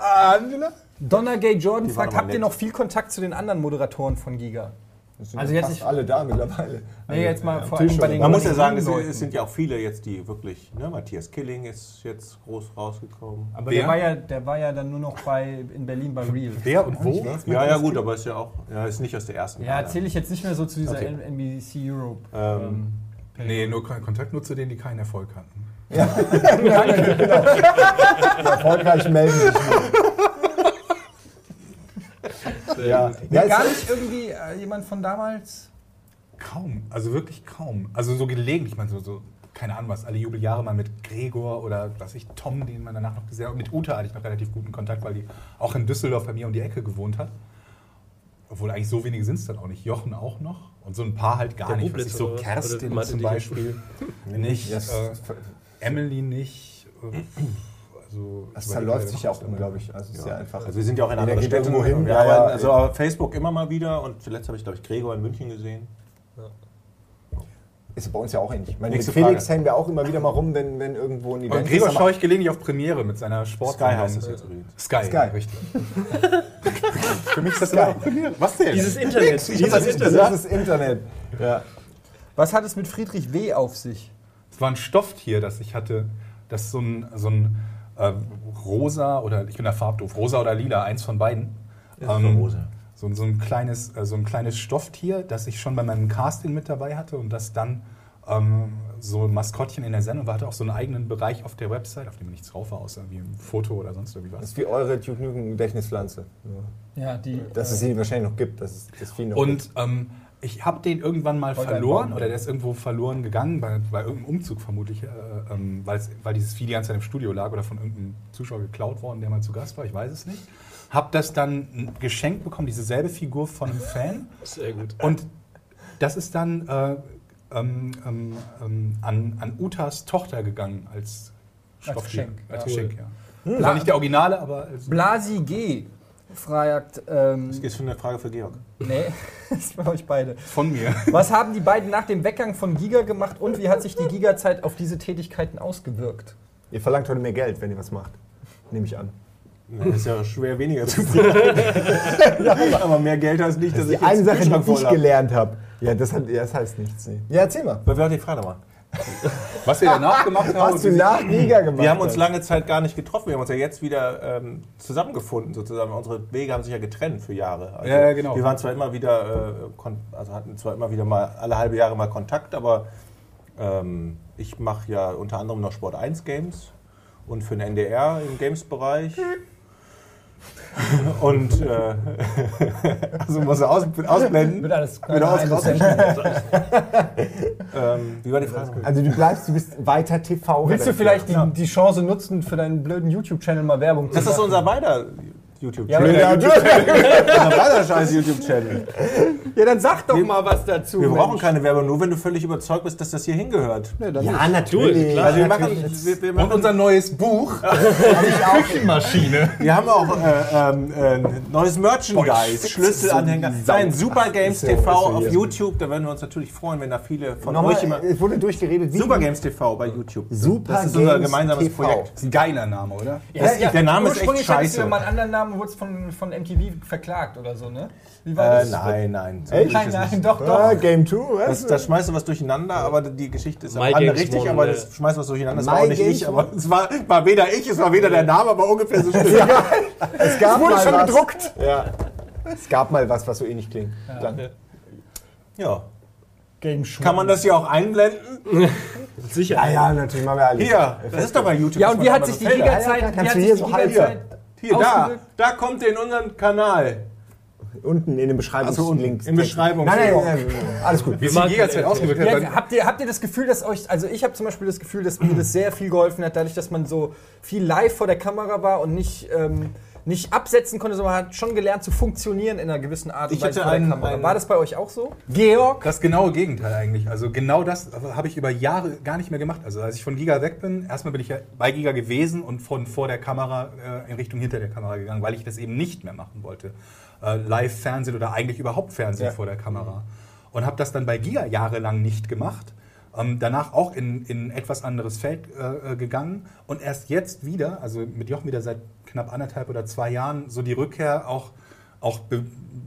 Angela? Donner Gay Jordan fragt, habt ihr noch viel Kontakt zu den anderen Moderatoren von Giga? Das sind Also ja jetzt fast nicht- alle da mittlerweile. Nee, jetzt mal Ja, vor allem bei den Man muss ja sagen, es, sind ja auch viele jetzt, die wirklich, ne, Matthias Killing ist jetzt groß rausgekommen. Aber der war, ja, der war ja dann nur noch bei, in Berlin bei Real. Wer und wo? Ja, ja, gut, aber ist ja auch, ja, ist nicht aus der ersten Ja, erzähle ich jetzt nicht mehr so zu dieser Okay. NBC Europe. Ähm, Nee, nur Kon- Kontakt nur zu denen, die keinen Erfolg hatten. Erfolgreich melden sich nur. Ja, ja Gar nicht irgendwie äh, jemand von damals? Kaum, also wirklich kaum. Also so gelegentlich, ich meine, so, so, keine Ahnung was, alle Jubeljahre mal mit Gregor oder was ich, Tom, den man danach noch gesehen hat. Und mit Uta hatte ich noch relativ guten Kontakt, weil die auch in Düsseldorf bei mir um die Ecke gewohnt hat. Obwohl eigentlich so wenige sind es dann auch nicht. Jochen auch noch. Und so ein paar halt gar Der nicht. Bublitz Was ich, so? Kerstin zum Beispiel nicht. das, Äh, Emily nicht. Also, das verläuft sich ja auch unglaublich. Also, es ist ja einfach. also wir sind ja auch in geht Städten. irgendwo hin. Ja, ja. also auf Facebook immer mal wieder und zuletzt habe ich, glaube ich, Gregor in München gesehen. Ist bei uns ja auch ähnlich. Ich meine, mit Felix Frage. hängen wir auch immer wieder mal rum, wenn, wenn irgendwo ein Event Und Gregor ist. schaue ich gelegentlich auf Premiere mit seiner Sport. Sky heißt es jetzt übrigens. Sky, Sky. richtig. Für mich ist das immer auch Premiere. Was denn? Dieses Internet. das, dieses Internet. das ist Internet. Ja. Was hat es mit Friedrich W. auf sich? Es war ein Stofftier, das ich hatte, das so ein, so ein äh, rosa oder ich bin da farbdoof, rosa oder lila, eins von beiden. Ähm, rosa. So, so, ein kleines, äh, so ein kleines Stofftier, das ich schon bei meinem Casting mit dabei hatte und das dann ähm, so ein Maskottchen in der Sendung war, hatte auch so einen eigenen Bereich auf der Website, auf dem nichts drauf war, außer wie ein Foto oder sonst irgendwie Das was. ist wie eure Duke Nukem Gedächtnispflanze. Ja, die. Dass es sie wahrscheinlich noch gibt, dass es das Vieh noch Und ähm, ich habe den irgendwann mal geil verloren oder der ist irgendwo verloren gegangen, bei, bei irgendeinem Umzug vermutlich, äh, ähm, weil dieses Vieh die ganze Zeit im Studio lag oder von irgendeinem Zuschauer geklaut worden, der mal zu Gast war, ich weiß es nicht. Hab das dann geschenkt bekommen, diese selbe Figur von einem Fan. Sehr gut. Und das ist dann äh, ähm, ähm, ähm, an, an Utas Tochter gegangen als Stofftier. Geschenk, Als ja. Geschenk, ja. Das war nicht der Originale, aber als Blasi G. fragt. Ähm, Das ist schon eine Frage für Georg. nee, das ist für euch beide. von mir. Was haben die beiden nach dem Weggang von Giga gemacht und wie hat sich die Giga-Zeit auf diese Tätigkeiten ausgewirkt? Ihr verlangt heute mehr Geld, wenn ihr was macht. Nehme ich an. Das ist ja schwer weniger zu tun. aber mehr Geld heißt nicht, dass Die ich eine Sache, die ich gelernt habe. Ja, das, hat, ja, das heißt nichts. Nee. Ja, erzähl mal. Wer hat die Frage mal? Was wir danach gemacht haben. Was du nach Giga gemacht Wir haben uns hast. lange Zeit gar nicht getroffen. Wir haben uns ja jetzt wieder ähm, zusammengefunden, sozusagen. Unsere Wege haben sich ja getrennt für Jahre. Also Ja, genau. Wir waren zwar immer wieder, äh, also hatten zwar immer wieder mal alle halbe Jahre mal Kontakt, aber ähm, ich mache ja unter anderem noch Sport 1 Games und für den NDR im Games-Bereich. Und äh, also muss er aus, ausblenden. Wird alles Wird Nein, raus, das ist ähm, Wie war die Frage? Also du bleibst, du bist weiter TV. Willst du vielleicht die, die Chance nutzen, für deinen blöden YouTube-Channel mal Werbung Das zu ist machen? unser beider Ja, YouTube-Channel. aber- unser beider scheiß YouTube-Channel. Ja, dann sag doch Wir- mal was dazu. Wir brauchen Mensch. keine Werbung, nur wenn du völlig überzeugt bist, dass das hier hingehört. Ja, natürlich. klar. Also wir machen, wir, wir, Und machen unser neues Buch. Küchenmaschine. wir haben auch äh, ähm, äh, neues Merchandise, Schlüsselanhänger. Nein, Super Games ja- TV ja auf. YouTube. Da würden wir uns natürlich freuen, wenn da viele von Nochmal, euch immer. es wurde durchgeredet. wie- Super Games TV bei YouTube. Super Das ist unser gemeinsames TV. Projekt. Das ist ein geiler Name, oder? Das- der Name ist echt ursprünglich scheiße. du mal einen anderen Namen und wurdest von, von MTV verklagt oder so, ne? Wie war Äh, das? nein, nein. So Echt? es Nein, nein, doch, Ah, doch. Game 2, was? Das, das schmeißt du was durcheinander, aber die Geschichte ist am Games richtig, aber äh, das schmeißt was durcheinander. Das My war auch nicht Games ich, aber es war, war weder ich, es war weder der Name, aber ungefähr so stimmt. es gab Wurde mal schon was. gedruckt. Ja. Es gab mal was, was so ähnlich klingt. Dann. Ja. Game Show. Kann man das hier auch einblenden? Sicher. Ja, ja, natürlich, machen wir alles. Hier, das ist doch bei YouTube. Ja, und wie hat sich die Felder- Giga-Zeit Ja, ja, wie kannst hat du sich hier die so halb- Giga-Zeit Hier, da, da kommt ihr in unseren Kanal. Unten in den Beschreibungslinks. in Beschreibung. Nein, nein, nein, nein, alles gut. Wie sich die Giga-Zeit ausgewirkt hat. Habt, ihr, habt ihr das Gefühl, dass euch, also ich habe zum Beispiel das Gefühl, dass mir das sehr viel geholfen hat, dadurch, dass man so viel live vor der Kamera war und nicht, ähm, nicht absetzen konnte, sondern hat schon gelernt zu funktionieren in einer gewissen Art und Ich Weise hatte einen- Kamera. einen- War das bei euch auch so? Georg? Das genaue Gegenteil eigentlich. Also genau das habe ich über Jahre gar nicht mehr gemacht. Also als ich von Giga weg bin, erstmal bin ich ja bei Giga gewesen und von vor der Kamera äh, in Richtung hinter der Kamera gegangen, weil ich das eben nicht mehr machen wollte. Äh, Live-Fernsehen oder eigentlich überhaupt Fernsehen Ja. vor der Kamera. Und habe das dann bei Giga jahrelang nicht gemacht. Ähm, danach auch in, in ein etwas Feld äh, äh, gegangen. Und erst jetzt wieder, also mit Jochen wieder seit knapp anderthalb oder zwei Jahren, so die Rückkehr auch, auch be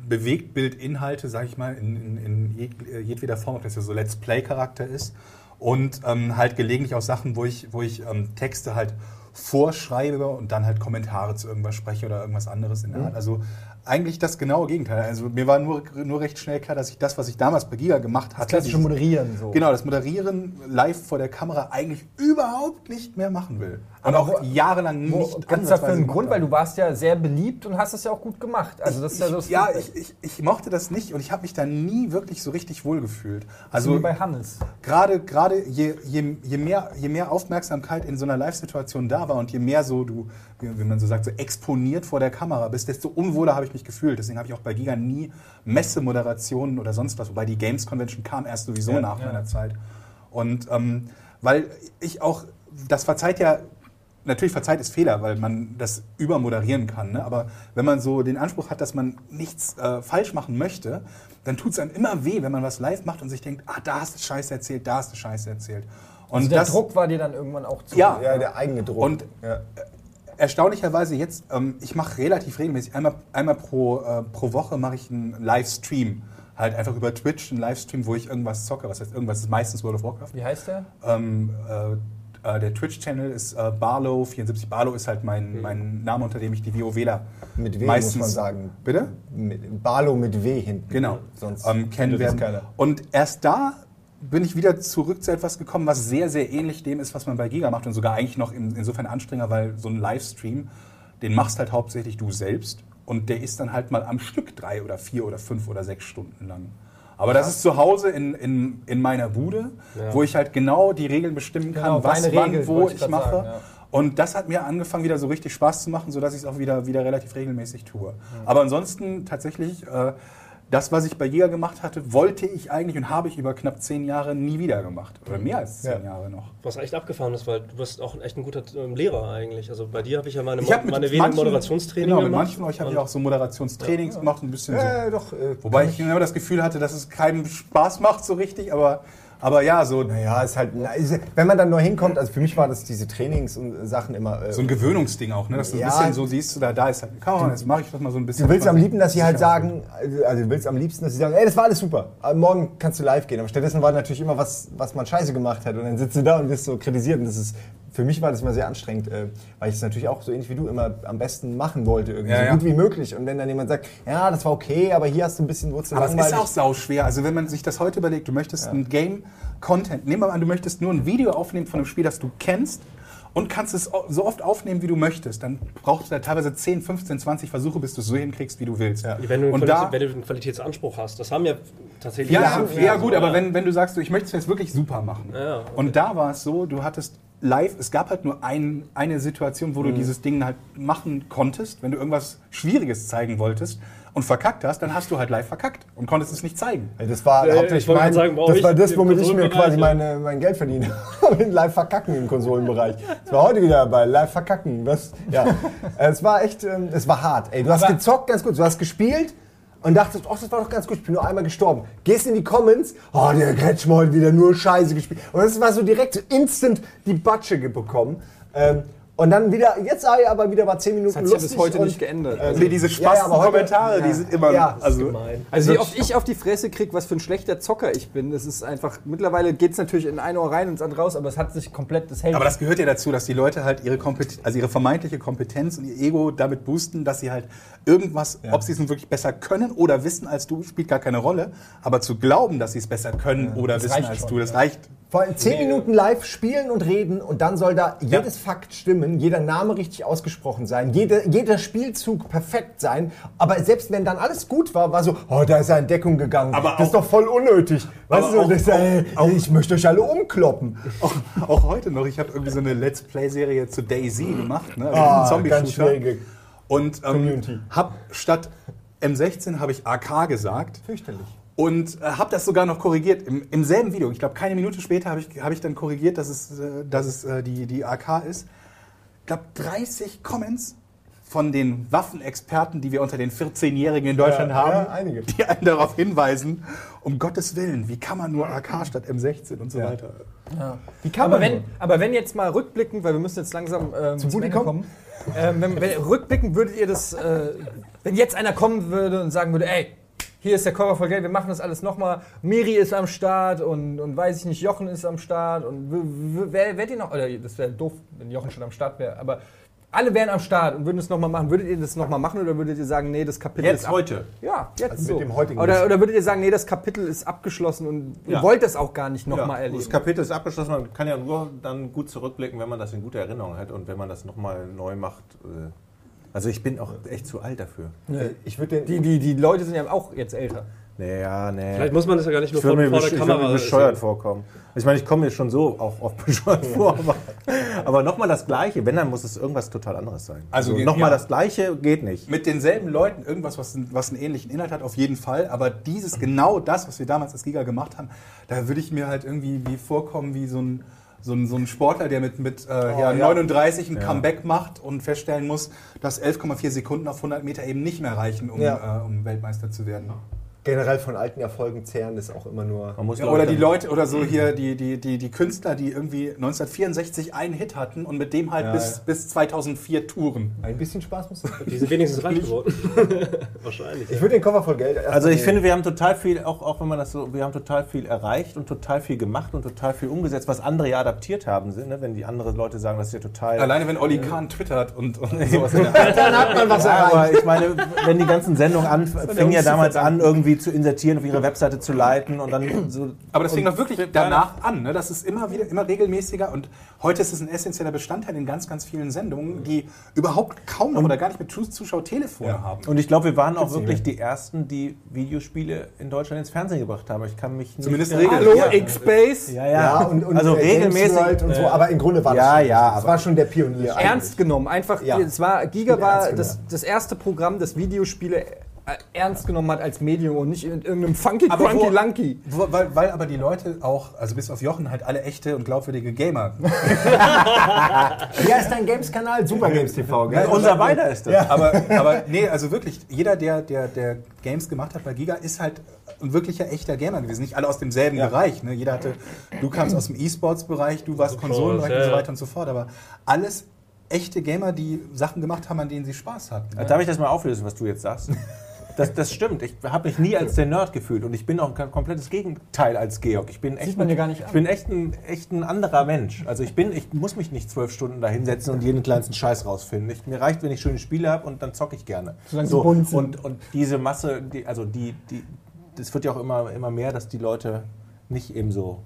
Bewegtbildinhalte, sage ich mal, in, in, in äh, jedweder Form, ob das ja so Let's Play-Charakter ist. Und ähm, halt gelegentlich auch Sachen, wo ich, wo ich ähm, Texte halt vorschreibe und dann halt Kommentare zu irgendwas spreche oder irgendwas anderes in der Art. Also eigentlich das genaue Gegenteil. Also mir war nur, nur recht schnell klar, dass ich das, was ich damals bei Giga gemacht hatte, Klassische dieses- Moderieren so. Genau, das Moderieren live vor der Kamera eigentlich überhaupt nicht mehr machen will. Und Aber auch jahrelang nicht Gibt es dafür einen Grund? Weil du warst ja sehr beliebt und hast es ja auch gut gemacht. Also das ist ja so ich, ja, ich, ich, ich mochte das nicht und ich habe mich da nie wirklich so richtig wohl gefühlt. also wie bei Hannes. gerade gerade je, je, je, mehr, je mehr Aufmerksamkeit in so einer Live-Situation da war und je mehr so du, wie man so sagt, so exponiert vor der Kamera bist, desto unwohler habe ich mich gefühlt. Deswegen habe ich auch bei Giga nie Messemoderationen oder sonst was, wobei die Games Convention kam erst sowieso nach meiner Zeit. Und ähm, weil ich auch, das verzeiht ja natürlich verzeiht ist Fehler, weil man das übermoderieren kann. Ne? Aber wenn man so den Anspruch hat, dass man nichts äh, falsch machen möchte, dann tut es einem immer weh, wenn man was live macht und sich denkt, ah, da hast du Scheiße erzählt, da hast du Scheiße erzählt. Und Also der das, Druck war dir dann irgendwann auch zu. Ja. Ja, der eigene Druck. Und ja. erstaunlicherweise jetzt, ähm, ich mache relativ regelmäßig, einmal, einmal pro, äh, pro Woche mache ich einen Livestream. Halt einfach über Twitch einen Livestream, wo ich irgendwas zocke. Was heißt irgendwas? Das ist meistens World of Warcraft. Wie heißt der? Ähm, äh, äh, der Twitch-Channel ist äh, Barlow74. Barlow ist halt mein, mein Name, unter dem ich die WoWler Mit W meistens muss man sagen. Bitte? Mit, Barlow mit W hinten. Genau. Sonst ähm, kennen wir. keiner. Und erst da bin ich wieder zurück zu etwas gekommen, was sehr, sehr ähnlich dem ist, was man bei Giga macht und sogar eigentlich noch in, insofern anstrengender, weil so ein Livestream, den machst halt hauptsächlich du selbst und der ist dann halt mal am Stück drei oder vier oder fünf oder sechs Stunden lang. Aber das ist zu Hause in, in, in meiner Bude, wo ich halt genau die Regeln bestimmen kann, Genau, was, wann, Regeln, wo ich ich mache. sagen, ja. Und das hat mir angefangen, wieder so richtig Spaß zu machen, sodass ich es auch wieder, wieder relativ regelmäßig tue. Aber ansonsten tatsächlich, äh, das, was ich bei Giga gemacht hatte, wollte ich eigentlich und habe ich über knapp zehn Jahre nie wieder gemacht. Oder mehr als zehn Ja. Jahre noch. Was echt abgefahren ist, weil du bist auch echt ein guter ähm, Lehrer eigentlich. Also bei dir habe ich ja meine, Ich habe meine mit wenigen manchen, Moderationstraining genau, mit gemacht. manchen von euch habe ich auch so Moderationstrainings gemacht, ein bisschen Ja, so. doch. Äh, Wobei ich immer das Gefühl hatte, dass es keinem Spaß macht so richtig, aber, aber ja, so, Naja, ist halt, na, ist, wenn man dann neu hinkommt, also für mich war das diese Trainings und Sachen immer. Äh, so ein Gewöhnungsding auch, ne? dass du Ja. ein bisschen so siehst, da, da ist halt, komm, jetzt mache ich das mal so ein bisschen. Du willst am liebsten, dass sie halt sagen, also du willst am liebsten, dass sie sagen, ey, das war alles super, morgen kannst du live gehen. Aber stattdessen war natürlich immer was, was man scheiße gemacht hat. Und dann sitzt du da und wirst so kritisiert. Und das ist, für mich war das immer sehr anstrengend, äh, weil ich es natürlich auch so ähnlich wie du immer am besten machen wollte, irgendwie Ja, so ja. gut wie möglich. Und wenn dann jemand sagt, ja, das war okay, aber hier hast du ein bisschen Wurzel Aber es ist auch sauschwer. Also wenn man sich das heute überlegt, du möchtest ein Game-Content, nehmen wir mal an, du möchtest nur ein Video aufnehmen von einem Spiel, das du kennst und kannst es so oft aufnehmen, wie du möchtest. Dann brauchst du da teilweise 10, 15, 20 Versuche, bis du es so hinkriegst, wie du willst. Wenn du, einen und da, wenn du einen Qualitätsanspruch hast, das haben ja tatsächlich. ja, ja, so, gut, aber ja. wenn, wenn du sagst, du, ich möchte es jetzt wirklich super machen. Ja, okay. Und da war es so, du hattest live, es gab halt nur ein, eine Situation, wo Mhm. du dieses Ding halt machen konntest. Wenn du irgendwas Schwieriges zeigen wolltest und verkackt hast, dann hast du halt live verkackt und konntest es nicht zeigen. Das war Äh, hauptsächlich mein, sagen, bei das war das, womit ich mir quasi meine, mein Geld verdiene. Mit live verkacken im Konsolenbereich. Das war heute wieder dabei, live verkacken. Das, ja. Es war echt, ähm, es war hart. Ey, du hast Aber- gezockt, ganz gut. Du hast gespielt und dachtest, oh, das war doch ganz gut, ich bin nur einmal gestorben. Gehst in die Comments, oh, der Kretschmer hat wieder nur Scheiße gespielt. Und das war so direkt instant die Batsche bekommen. Ähm, und dann wieder, jetzt sei aber wieder mal 10 Minuten Das hat sich ja bis lustig heute und, nicht geändert. ähm, Nee, diese ja, ja, aber heute- Spaß-Kommentare, die sind immer. Ja, also, Gemein. Also wie oft ich auf die Fresse kriege, was für ein schlechter Zocker ich bin, das ist einfach, mittlerweile geht es natürlich in ein Ohr rein und ins andere raus, aber es hat sich komplett, das hält aber das gehört ja dazu, dass die Leute halt ihre, Kompet also ihre vermeintliche Kompetenz und ihr Ego damit boosten, dass sie halt irgendwas, ob sie es nun wirklich besser können oder wissen als du, spielt gar keine Rolle. Aber zu glauben, dass sie es besser können oder wissen reicht als schon, du, das ja. reicht. Vor allem 10 Minuten live spielen und reden und dann soll da jedes Fakt stimmen, jeder Name richtig ausgesprochen sein, jede, jeder Spielzug perfekt sein. Aber selbst wenn dann alles gut war, war so, oh, da ist er in Deckung gegangen. Aber das ist doch voll unnötig. Weißt du, auch- das, äh, auch- ich möchte euch alle umkloppen. Auch, auch heute noch. Ich habe irgendwie so eine Let's Play-Serie zu Daisy gemacht, ne? Ah, Zombie-Shooter. Und ähm, Community. hab statt M16 habe ich AK gesagt. Fürchterlich. Und äh, habe das sogar noch korrigiert im, im selben Video. Ich glaube, keine Minute später habe ich, hab ich dann korrigiert, dass es, äh, dass es äh, die, die AK ist. Ich glaube, 30 Comments von den Waffenexperten, die wir unter den 14-Jährigen in Deutschland Ja, haben, ja, einige. die einen darauf hinweisen, um Gottes Willen, wie kann man nur AK statt M16 und so Ja. weiter. Wie kann aber man wenn, nur? aber wenn jetzt mal rückblickend, weil wir müssen jetzt langsam ähm, zum kommen? kommen, ähm, wenn, wenn rückblickend würdet ihr das, äh, wenn jetzt einer kommen würde und sagen würde, ey, hier ist der Cover voll Geld, wir machen das alles nochmal, Miri ist am Start und, und weiß ich nicht, Jochen ist am Start und wer werdet ihr noch, oder das wäre doof, wenn Jochen schon am Start wäre, aber alle wären am Start und würden es nochmal machen. Würdet ihr das nochmal machen oder würdet ihr sagen, nee, das Kapitel ist Jetzt heute. Ja, jetzt Also mit so. dem heutigen oder, oder würdet ihr sagen, nee, das Kapitel ist abgeschlossen und ihr Ja. wollt das auch gar nicht nochmal Ja, erleben? das Kapitel ist abgeschlossen. Man kann ja nur dann gut zurückblicken, wenn man das in guter Erinnerung hat und wenn man das nochmal neu macht. äh, Also ich bin auch echt zu alt dafür. Ich würde. Die, die, die Leute sind ja auch jetzt älter. Nee, ja, nee. Vielleicht muss man das ja gar nicht nur ich vor, mir, vor der ich würd mir Kamera bescheuert vorkommen. Ich meine, ich komme mir schon so auch oft bescheuert vor, aber, aber nochmal das Gleiche. Wenn, dann muss es irgendwas total anderes sein. Also Also, nochmal ja. das Gleiche geht nicht. Mit denselben Leuten irgendwas, was, was einen ähnlichen Inhalt hat, auf jeden Fall. Aber dieses, genau das, was wir damals als Giga gemacht haben, da würde ich mir halt irgendwie wie vorkommen wie so ein, so ein, so ein Sportler, der mit, mit äh, ja, ja. 39 ein Comeback macht und feststellen muss, dass 11,4 Sekunden auf 100 Meter eben nicht mehr reichen, um, Ja. äh, um Weltmeister zu werden. Generell von alten Erfolgen zehren, ist auch immer nur. Man muss, Ja, oder die Leute oder so hier, die, die, die, die Künstler, die irgendwie 1964 einen Hit hatten und mit dem halt Ja, bis, ja. bis 2004 touren. Ein bisschen Spaß muss sein. Die sind wenigstens reich geworden. Wahrscheinlich. Ich würde den Koffer voll Geld. Also ich nehmen. finde, wir haben total viel, auch, auch wenn man das so, wir haben total viel erreicht und total viel gemacht und total viel umgesetzt, was andere ja adaptiert haben. Sind, ne? Wenn die andere Leute sagen, das ist ja total. Alleine wenn Olli Kahn twittert und, und sowas. Dann hat man was ja, erreicht. aber ich meine, wenn die ganzen Sendungen an, fingen ja damals an, irgendwie zu insertieren, auf ihre Webseite zu leiten und dann so. Aber das fing doch wirklich danach an. Ne? Das ist immer wieder, immer regelmäßiger und heute ist es ein essentieller Bestandteil in ganz, ganz vielen Sendungen, die überhaupt kaum noch oder gar nicht mit Zus- Zuschauertelefone haben. Und ich glaube, wir waren auch wirklich die ersten, die Videospiele in Deutschland ins Fernsehen gebracht haben. Ich kann mich nicht Zumindest erinnern. regel- Hallo, Ja. X-Base. Ja, ja. Ja, und, und also regelmäßig. Und so, aber im Grunde war das Ja, schon, ja, das war schon der Pionier. Ernst genommen. Einfach, Ja. es war, Giga war das, das erste Programm, das Videospiele ernst genommen hat als Medium und nicht in irgendeinem funky, Aber crunky, wo- lunky. Wo, weil, weil aber die Leute auch, also bis auf Jochen, halt alle echte und glaubwürdige Gamer. Ja, ist dein Games-Kanal, Super Games TV, gell? Unser beider ist das. aber, aber nee, also wirklich, jeder, der, der, der Games gemacht hat bei Giga, ist halt ein wirklicher echter Gamer gewesen. Nicht alle aus demselben Bereich. Ne? Jeder hatte, du kamst aus dem E-Sports-Bereich, du warst Konsolenbereich ja, und so ja. weiter und so fort. Aber alles echte Gamer, die Sachen gemacht haben, an denen sie Spaß hatten. Ne? Darf ich das mal auflösen, was du jetzt sagst? Das, das stimmt. Ich habe mich nie als der Nerd gefühlt und ich bin auch ein komplettes Gegenteil als Georg. Ich bin echt, man ein, dir gar nicht an. ich bin echt ein, echt ein anderer Mensch. Also ich bin, ich muss mich nicht zwölf Stunden da hinsetzen und jeden kleinsten Scheiß rausfinden. Ich, mir reicht, wenn ich schöne Spiele habe und dann zocke ich gerne. Solange sie bunt sind. und, und diese Masse, die, also die, die, das wird ja auch immer, immer mehr, dass die Leute nicht eben so.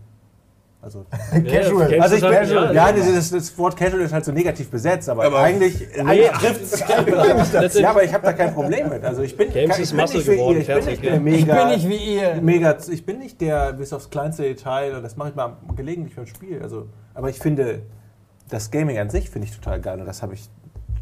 Also, Casual. Ja, also ich, du ja, das? ja, das, das Wort Casual ist halt so negativ besetzt, aber, Aber- eigentlich, Nee, eigentlich trifft es letztendlich- ja, aber ich habe da kein Problem mit. Also ich bin, Games ich bin Masse nicht wie geworden, ihr. Ich bin nicht der ja. mega, Ich bin nicht wie ihr. mega, ich bin nicht der bis aufs kleinste Detail und das mache ich mal gelegentlich beim Spiel. Also, aber ich finde das Gaming an sich finde ich total geil und das habe ich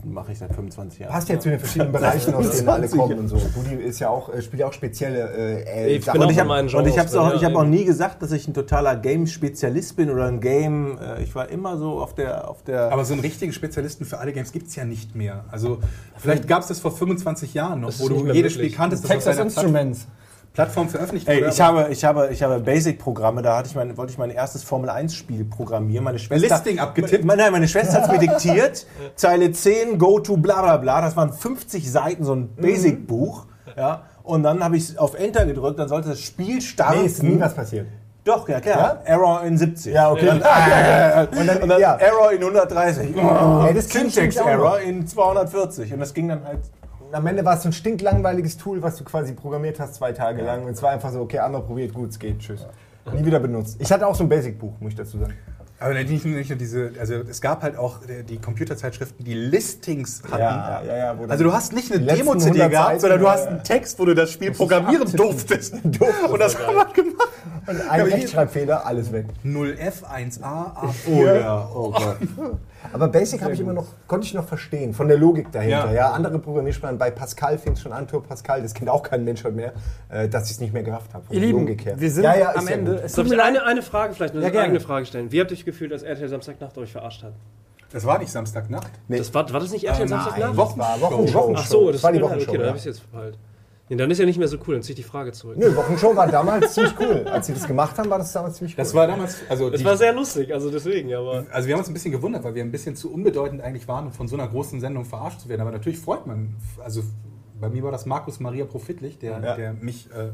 mache ich seit 25 Jahren. Passt ja zu den verschiedenen Bereichen, aus denen alle kommen und so. Budi ist ja auch, äh, spielt ja auch spezielle äh, Ich Sachen. bin auch und ich habe meinen und ich Genres habe auch, ich ja, habe auch nie gesagt, dass ich ein totaler Game-Spezialist bin oder ein Game. Äh, ich war immer so auf der auf der. Aber so einen richtigen Spezialisten für alle Games gibt es ja nicht mehr. Also vielleicht gab es das vor 25 Jahren noch, wo du jedes. Spiel kanntest, Texas deiner Plattform, Instruments. Plattform veröffentlicht Ey, wurde. ich habe, ich habe, ich habe Basic-Programme, da hatte ich mein, wollte ich mein erstes Formel-1-Spiel programmieren. Meine Schwester, Listing abgetippt. Nein, meine Schwester hat es mir diktiert. Zeile 10, go to bla bla bla. Das waren 50 Seiten, so ein Basic-Buch. Ja. Und dann habe ich auf Enter gedrückt, dann sollte das Spiel starten. Nee, ist nie was passiert. Doch, ja klar. Error in 70. Ja, okay. Und dann, Und dann, und dann ja. Error in 130. Ey, das kenn ich nämlich auch Syntax-Error noch. in 240. Und das ging dann halt Am Ende war es so ein stinklangweiliges Tool, was du quasi programmiert hast, zwei Tage lang. Und es war einfach so, okay, einmal probiert, gut, es geht, tschüss. Nie wieder benutzt. Ich hatte auch so ein Basic-Buch, muss ich dazu sagen. Aber nicht nur, diese, also es gab halt auch äh, die Computerzeitschriften, die Listings hatten. Ja, ja, ja, Also du hast nicht eine Demo-CD 100 gehabt, sondern du hast einen Text, wo du das Spiel programmieren abtippen. durftest. Und das haben wir gemacht. Und ein hier- Rechtschreibfehler, alles weg. 0F, 1A, A4. Oh ja, oh Gott. Aber Basic habe ich immer noch, konnte ich noch verstehen, von der Logik dahinter. Ja. Ja, andere Programmiersprachen, bei Pascal fing es schon an, Tour Pascal, das kennt auch kein Mensch heute mehr, äh, dass ich es nicht mehr gerafft habe. Ihr Lieben, Logik her. wir sind ja, ja, am ja Ende. Es Darf ich eine, eine Frage vielleicht, eine Ja, gerne. eigene Frage stellen? Wie habt ihr euch gefühlt, als RTL Samstagnacht euch verarscht hat? Das war nicht Samstagnacht. Nee. Das war, war das nicht RTL Samstagnacht? das war Wochenshow. Wochenshow. Ach so, das war die. Wochenshow. Okay, ja. habe ich es jetzt verpeilt. Nee, dann ist ja nicht mehr so cool, dann ziehe ich die Frage zurück. Nö, Wochenshow war damals ziemlich cool. Als sie das gemacht haben, war das damals ziemlich cool. Das war damals, also, Das die, war sehr lustig, also deswegen, aber. also wir haben uns ein bisschen gewundert, weil wir ein bisschen zu unbedeutend eigentlich waren, um von so einer großen Sendung verarscht zu werden. Aber natürlich freut man, also bei mir war das Markus Maria Profitlich, der, Ja. der mich äh,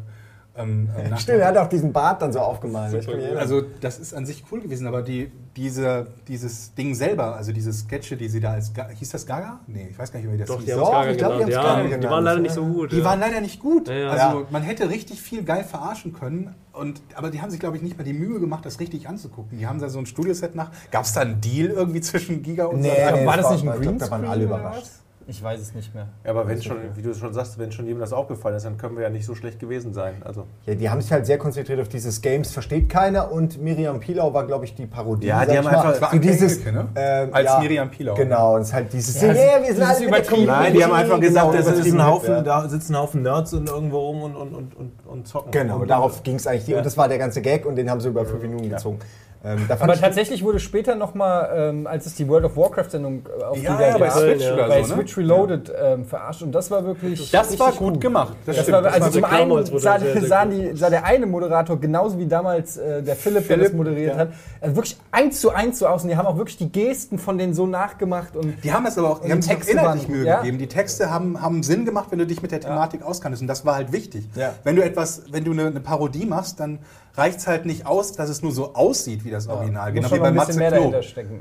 ähm, äh, Stimmt, er hat auch diesen Bart dann so aufgemalt. Erinnern. Also das ist an sich cool gewesen, aber die, diese, dieses Ding selber, also diese Sketche, die sie da als, Ga- hieß das Gaga? Nee, ich weiß gar nicht, wie das Doch, hieß. die Doch, ich glaub, die Ja, Gaga die waren leider nicht so gut. Die ja. waren leider nicht gut. Ja, ja. Also man hätte richtig viel geil verarschen können, und, aber die haben sich, glaube ich, nicht mal die Mühe gemacht, das richtig anzugucken. Die haben da so ein Studioset nach. Gab es da einen Deal irgendwie zwischen Giga und nee, Sat.1? nee, war das nicht ein glaub, Da waren Greenscreen alle überrascht. Ich weiß es nicht mehr. Ja, aber wenn schon, wie du schon sagst, wenn schon jedem das aufgefallen ist, dann können wir ja nicht so schlecht gewesen sein. Also Ja, die haben sich halt sehr konzentriert auf dieses Games, versteht keiner. Und Miriam Pilau war, glaube ich, die Parodie. Ja, die haben mal. einfach- so dieses, Engelke, ne? ähm, Als ja, Miriam Pilau. Genau, und es ist halt dieses, Ja, das- wir sind alle mit der übertrieben. Nein, die haben einfach Community, gesagt, genau, es ist ein Haufen, ja. da sitzen ein Haufen Nerds und irgendwo rum und, und, und, und, und zocken. Genau, und, darauf ging es eigentlich. Ja. Und das war der ganze Gag und den haben sie über fünf Minuten gezogen. Ähm, Aber ich- tatsächlich wurde später nochmal, ähm, als es die World of Warcraft-Sendung äh, auf Ja, Giga ja, bei gab, Switch ja. bei so, ne? Switch Reloaded ähm, verarscht. Und das war wirklich. Das war richtig gut gemacht. Das, Das war, Das also war zum einen sah, das sehr, sehr sahen die, sah der eine Moderator genauso wie damals äh, der Philipp, der das Philipp, moderiert ja. hat, also wirklich eins zu eins so aus. Und die haben auch wirklich die Gesten von denen so nachgemacht. Und Die haben es aber auch, die haben die auch Texte inhaltlich Mühe ja. gegeben. Die Texte haben, haben Sinn gemacht, wenn du dich mit der Thematik auskanntest. Und das war halt wichtig. Ja. Wenn du etwas, wenn du eine, eine Parodie machst, dann reicht es halt nicht aus, dass es nur so aussieht wie das Original. muss Genau wie bei Matze Knob.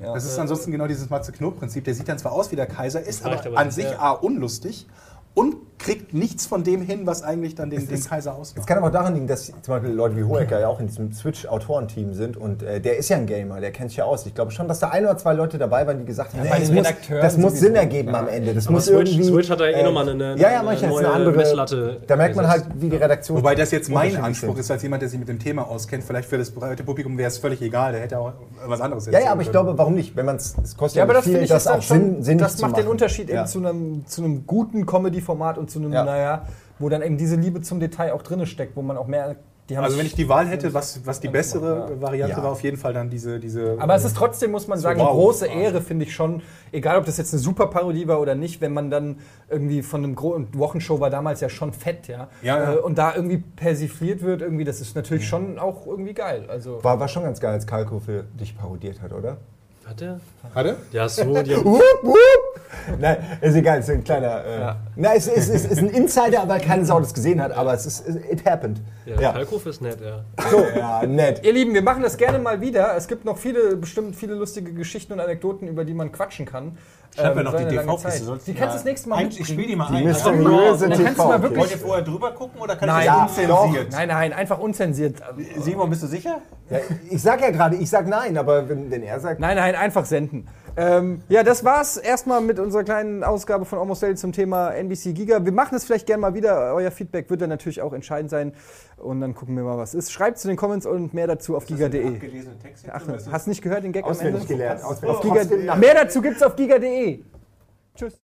Ja. Das ist ansonsten genau dieses Matze Knob-Prinzip. Der sieht dann zwar aus wie der Kaiser, ist reicht aber, an sich ja. A unlustig und kriegt nichts von dem hin, was eigentlich dann den, den Kaiser Es ausmacht. kann aber auch daran liegen, dass zum Beispiel Leute wie Hohecker ja auch in diesem Switch-Autorenteam sind und äh, der ist ja ein Gamer, der kennt sich ja aus. Ich glaube schon, dass da ein oder zwei Leute dabei waren, die gesagt haben, bei nee, das, muss, das muss. Sinn ergeben am Ende. Das Aber muss Switch- irgendwie, Switch hat da eh nochmal eine- ja, ja, eine ist eine neue andere Messlatte Da merkt man halt, wie die Redaktion. Wobei das jetzt mein Anspruch ist, als jemand, der sich mit dem Thema auskennt. Vielleicht für das breite Publikum wäre es völlig egal. Der hätte auch was anderes Ja, ja, aber ich glaube, warum nicht? Wenn man es, es kostet Ja, aber das viel, finde ich das dann auch schon, Sinn, sinnig das macht den. Unterschied Ja. eben zu einem, zu einem guten Comedy-Format und zu einem, Ja. naja, wo dann eben diese Liebe zum Detail auch drin steckt, wo man auch mehr, die haben Also wenn ich die Wahl hätte, was, was die bessere Ja. Variante Ja. war, auf jeden Fall dann diese... diese Aber es ist trotzdem, muss man sagen, wow. eine große Ehre, finde ich schon. Egal, ob das jetzt eine super Parodie war oder nicht, wenn man dann irgendwie von einem Gro Wochenshow war damals ja schon fett, ja. Ja, ja. Äh, Und da irgendwie persifliert wird, irgendwie, das ist natürlich schon auch irgendwie geil. Also War, war schon ganz geil, als Kalko für dich parodiert hat, oder? Hat der? Hatte? Ja, so. Die haben. Nein, ist egal, ist ein kleiner. Äh, Ja. Na, es ist, es ist ein Insider, weil keine Sau das gesehen hat, aber es ist, it happened. ja, Ja. Kalkofe ist nett, ja. So, ja, nett. Ihr Lieben, wir machen das gerne mal wieder. Es gibt noch viele, bestimmt viele lustige Geschichten und Anekdoten, über die man quatschen kann. Schreib mir Ähm, noch so die eine lange DV-Kiste. Zeit. sollst Die kannst du das nächste Mal ein-. Ich spiele die mal Die ein. mysteriöse Dann kannst du mal TV. wirklich- Wollt ihr vorher drüber gucken oder kann Nein. ich Ja, das unzensiert? Nein, nein, einfach unzensiert. Simon, bist du sicher? Ja, ich sag ja gerade, ich sag nein, aber wenn, wenn er sagt. Nein, nein, einfach senden. Ähm, ja, das war's erstmal mit unserer kleinen Ausgabe von Almost Daily zum Thema NBC Giga. Wir machen es vielleicht gerne mal wieder. Euer Feedback wird dann natürlich auch entscheidend sein. Und dann gucken wir mal, was ist. Schreibt zu den Comments und mehr dazu auf giga.de. Ach, hast du nicht gehört, den Gag am Auswendig Ende? gelernt. Auf Auswendig. Giga mehr dazu gibt's auf giga.de. Tschüss.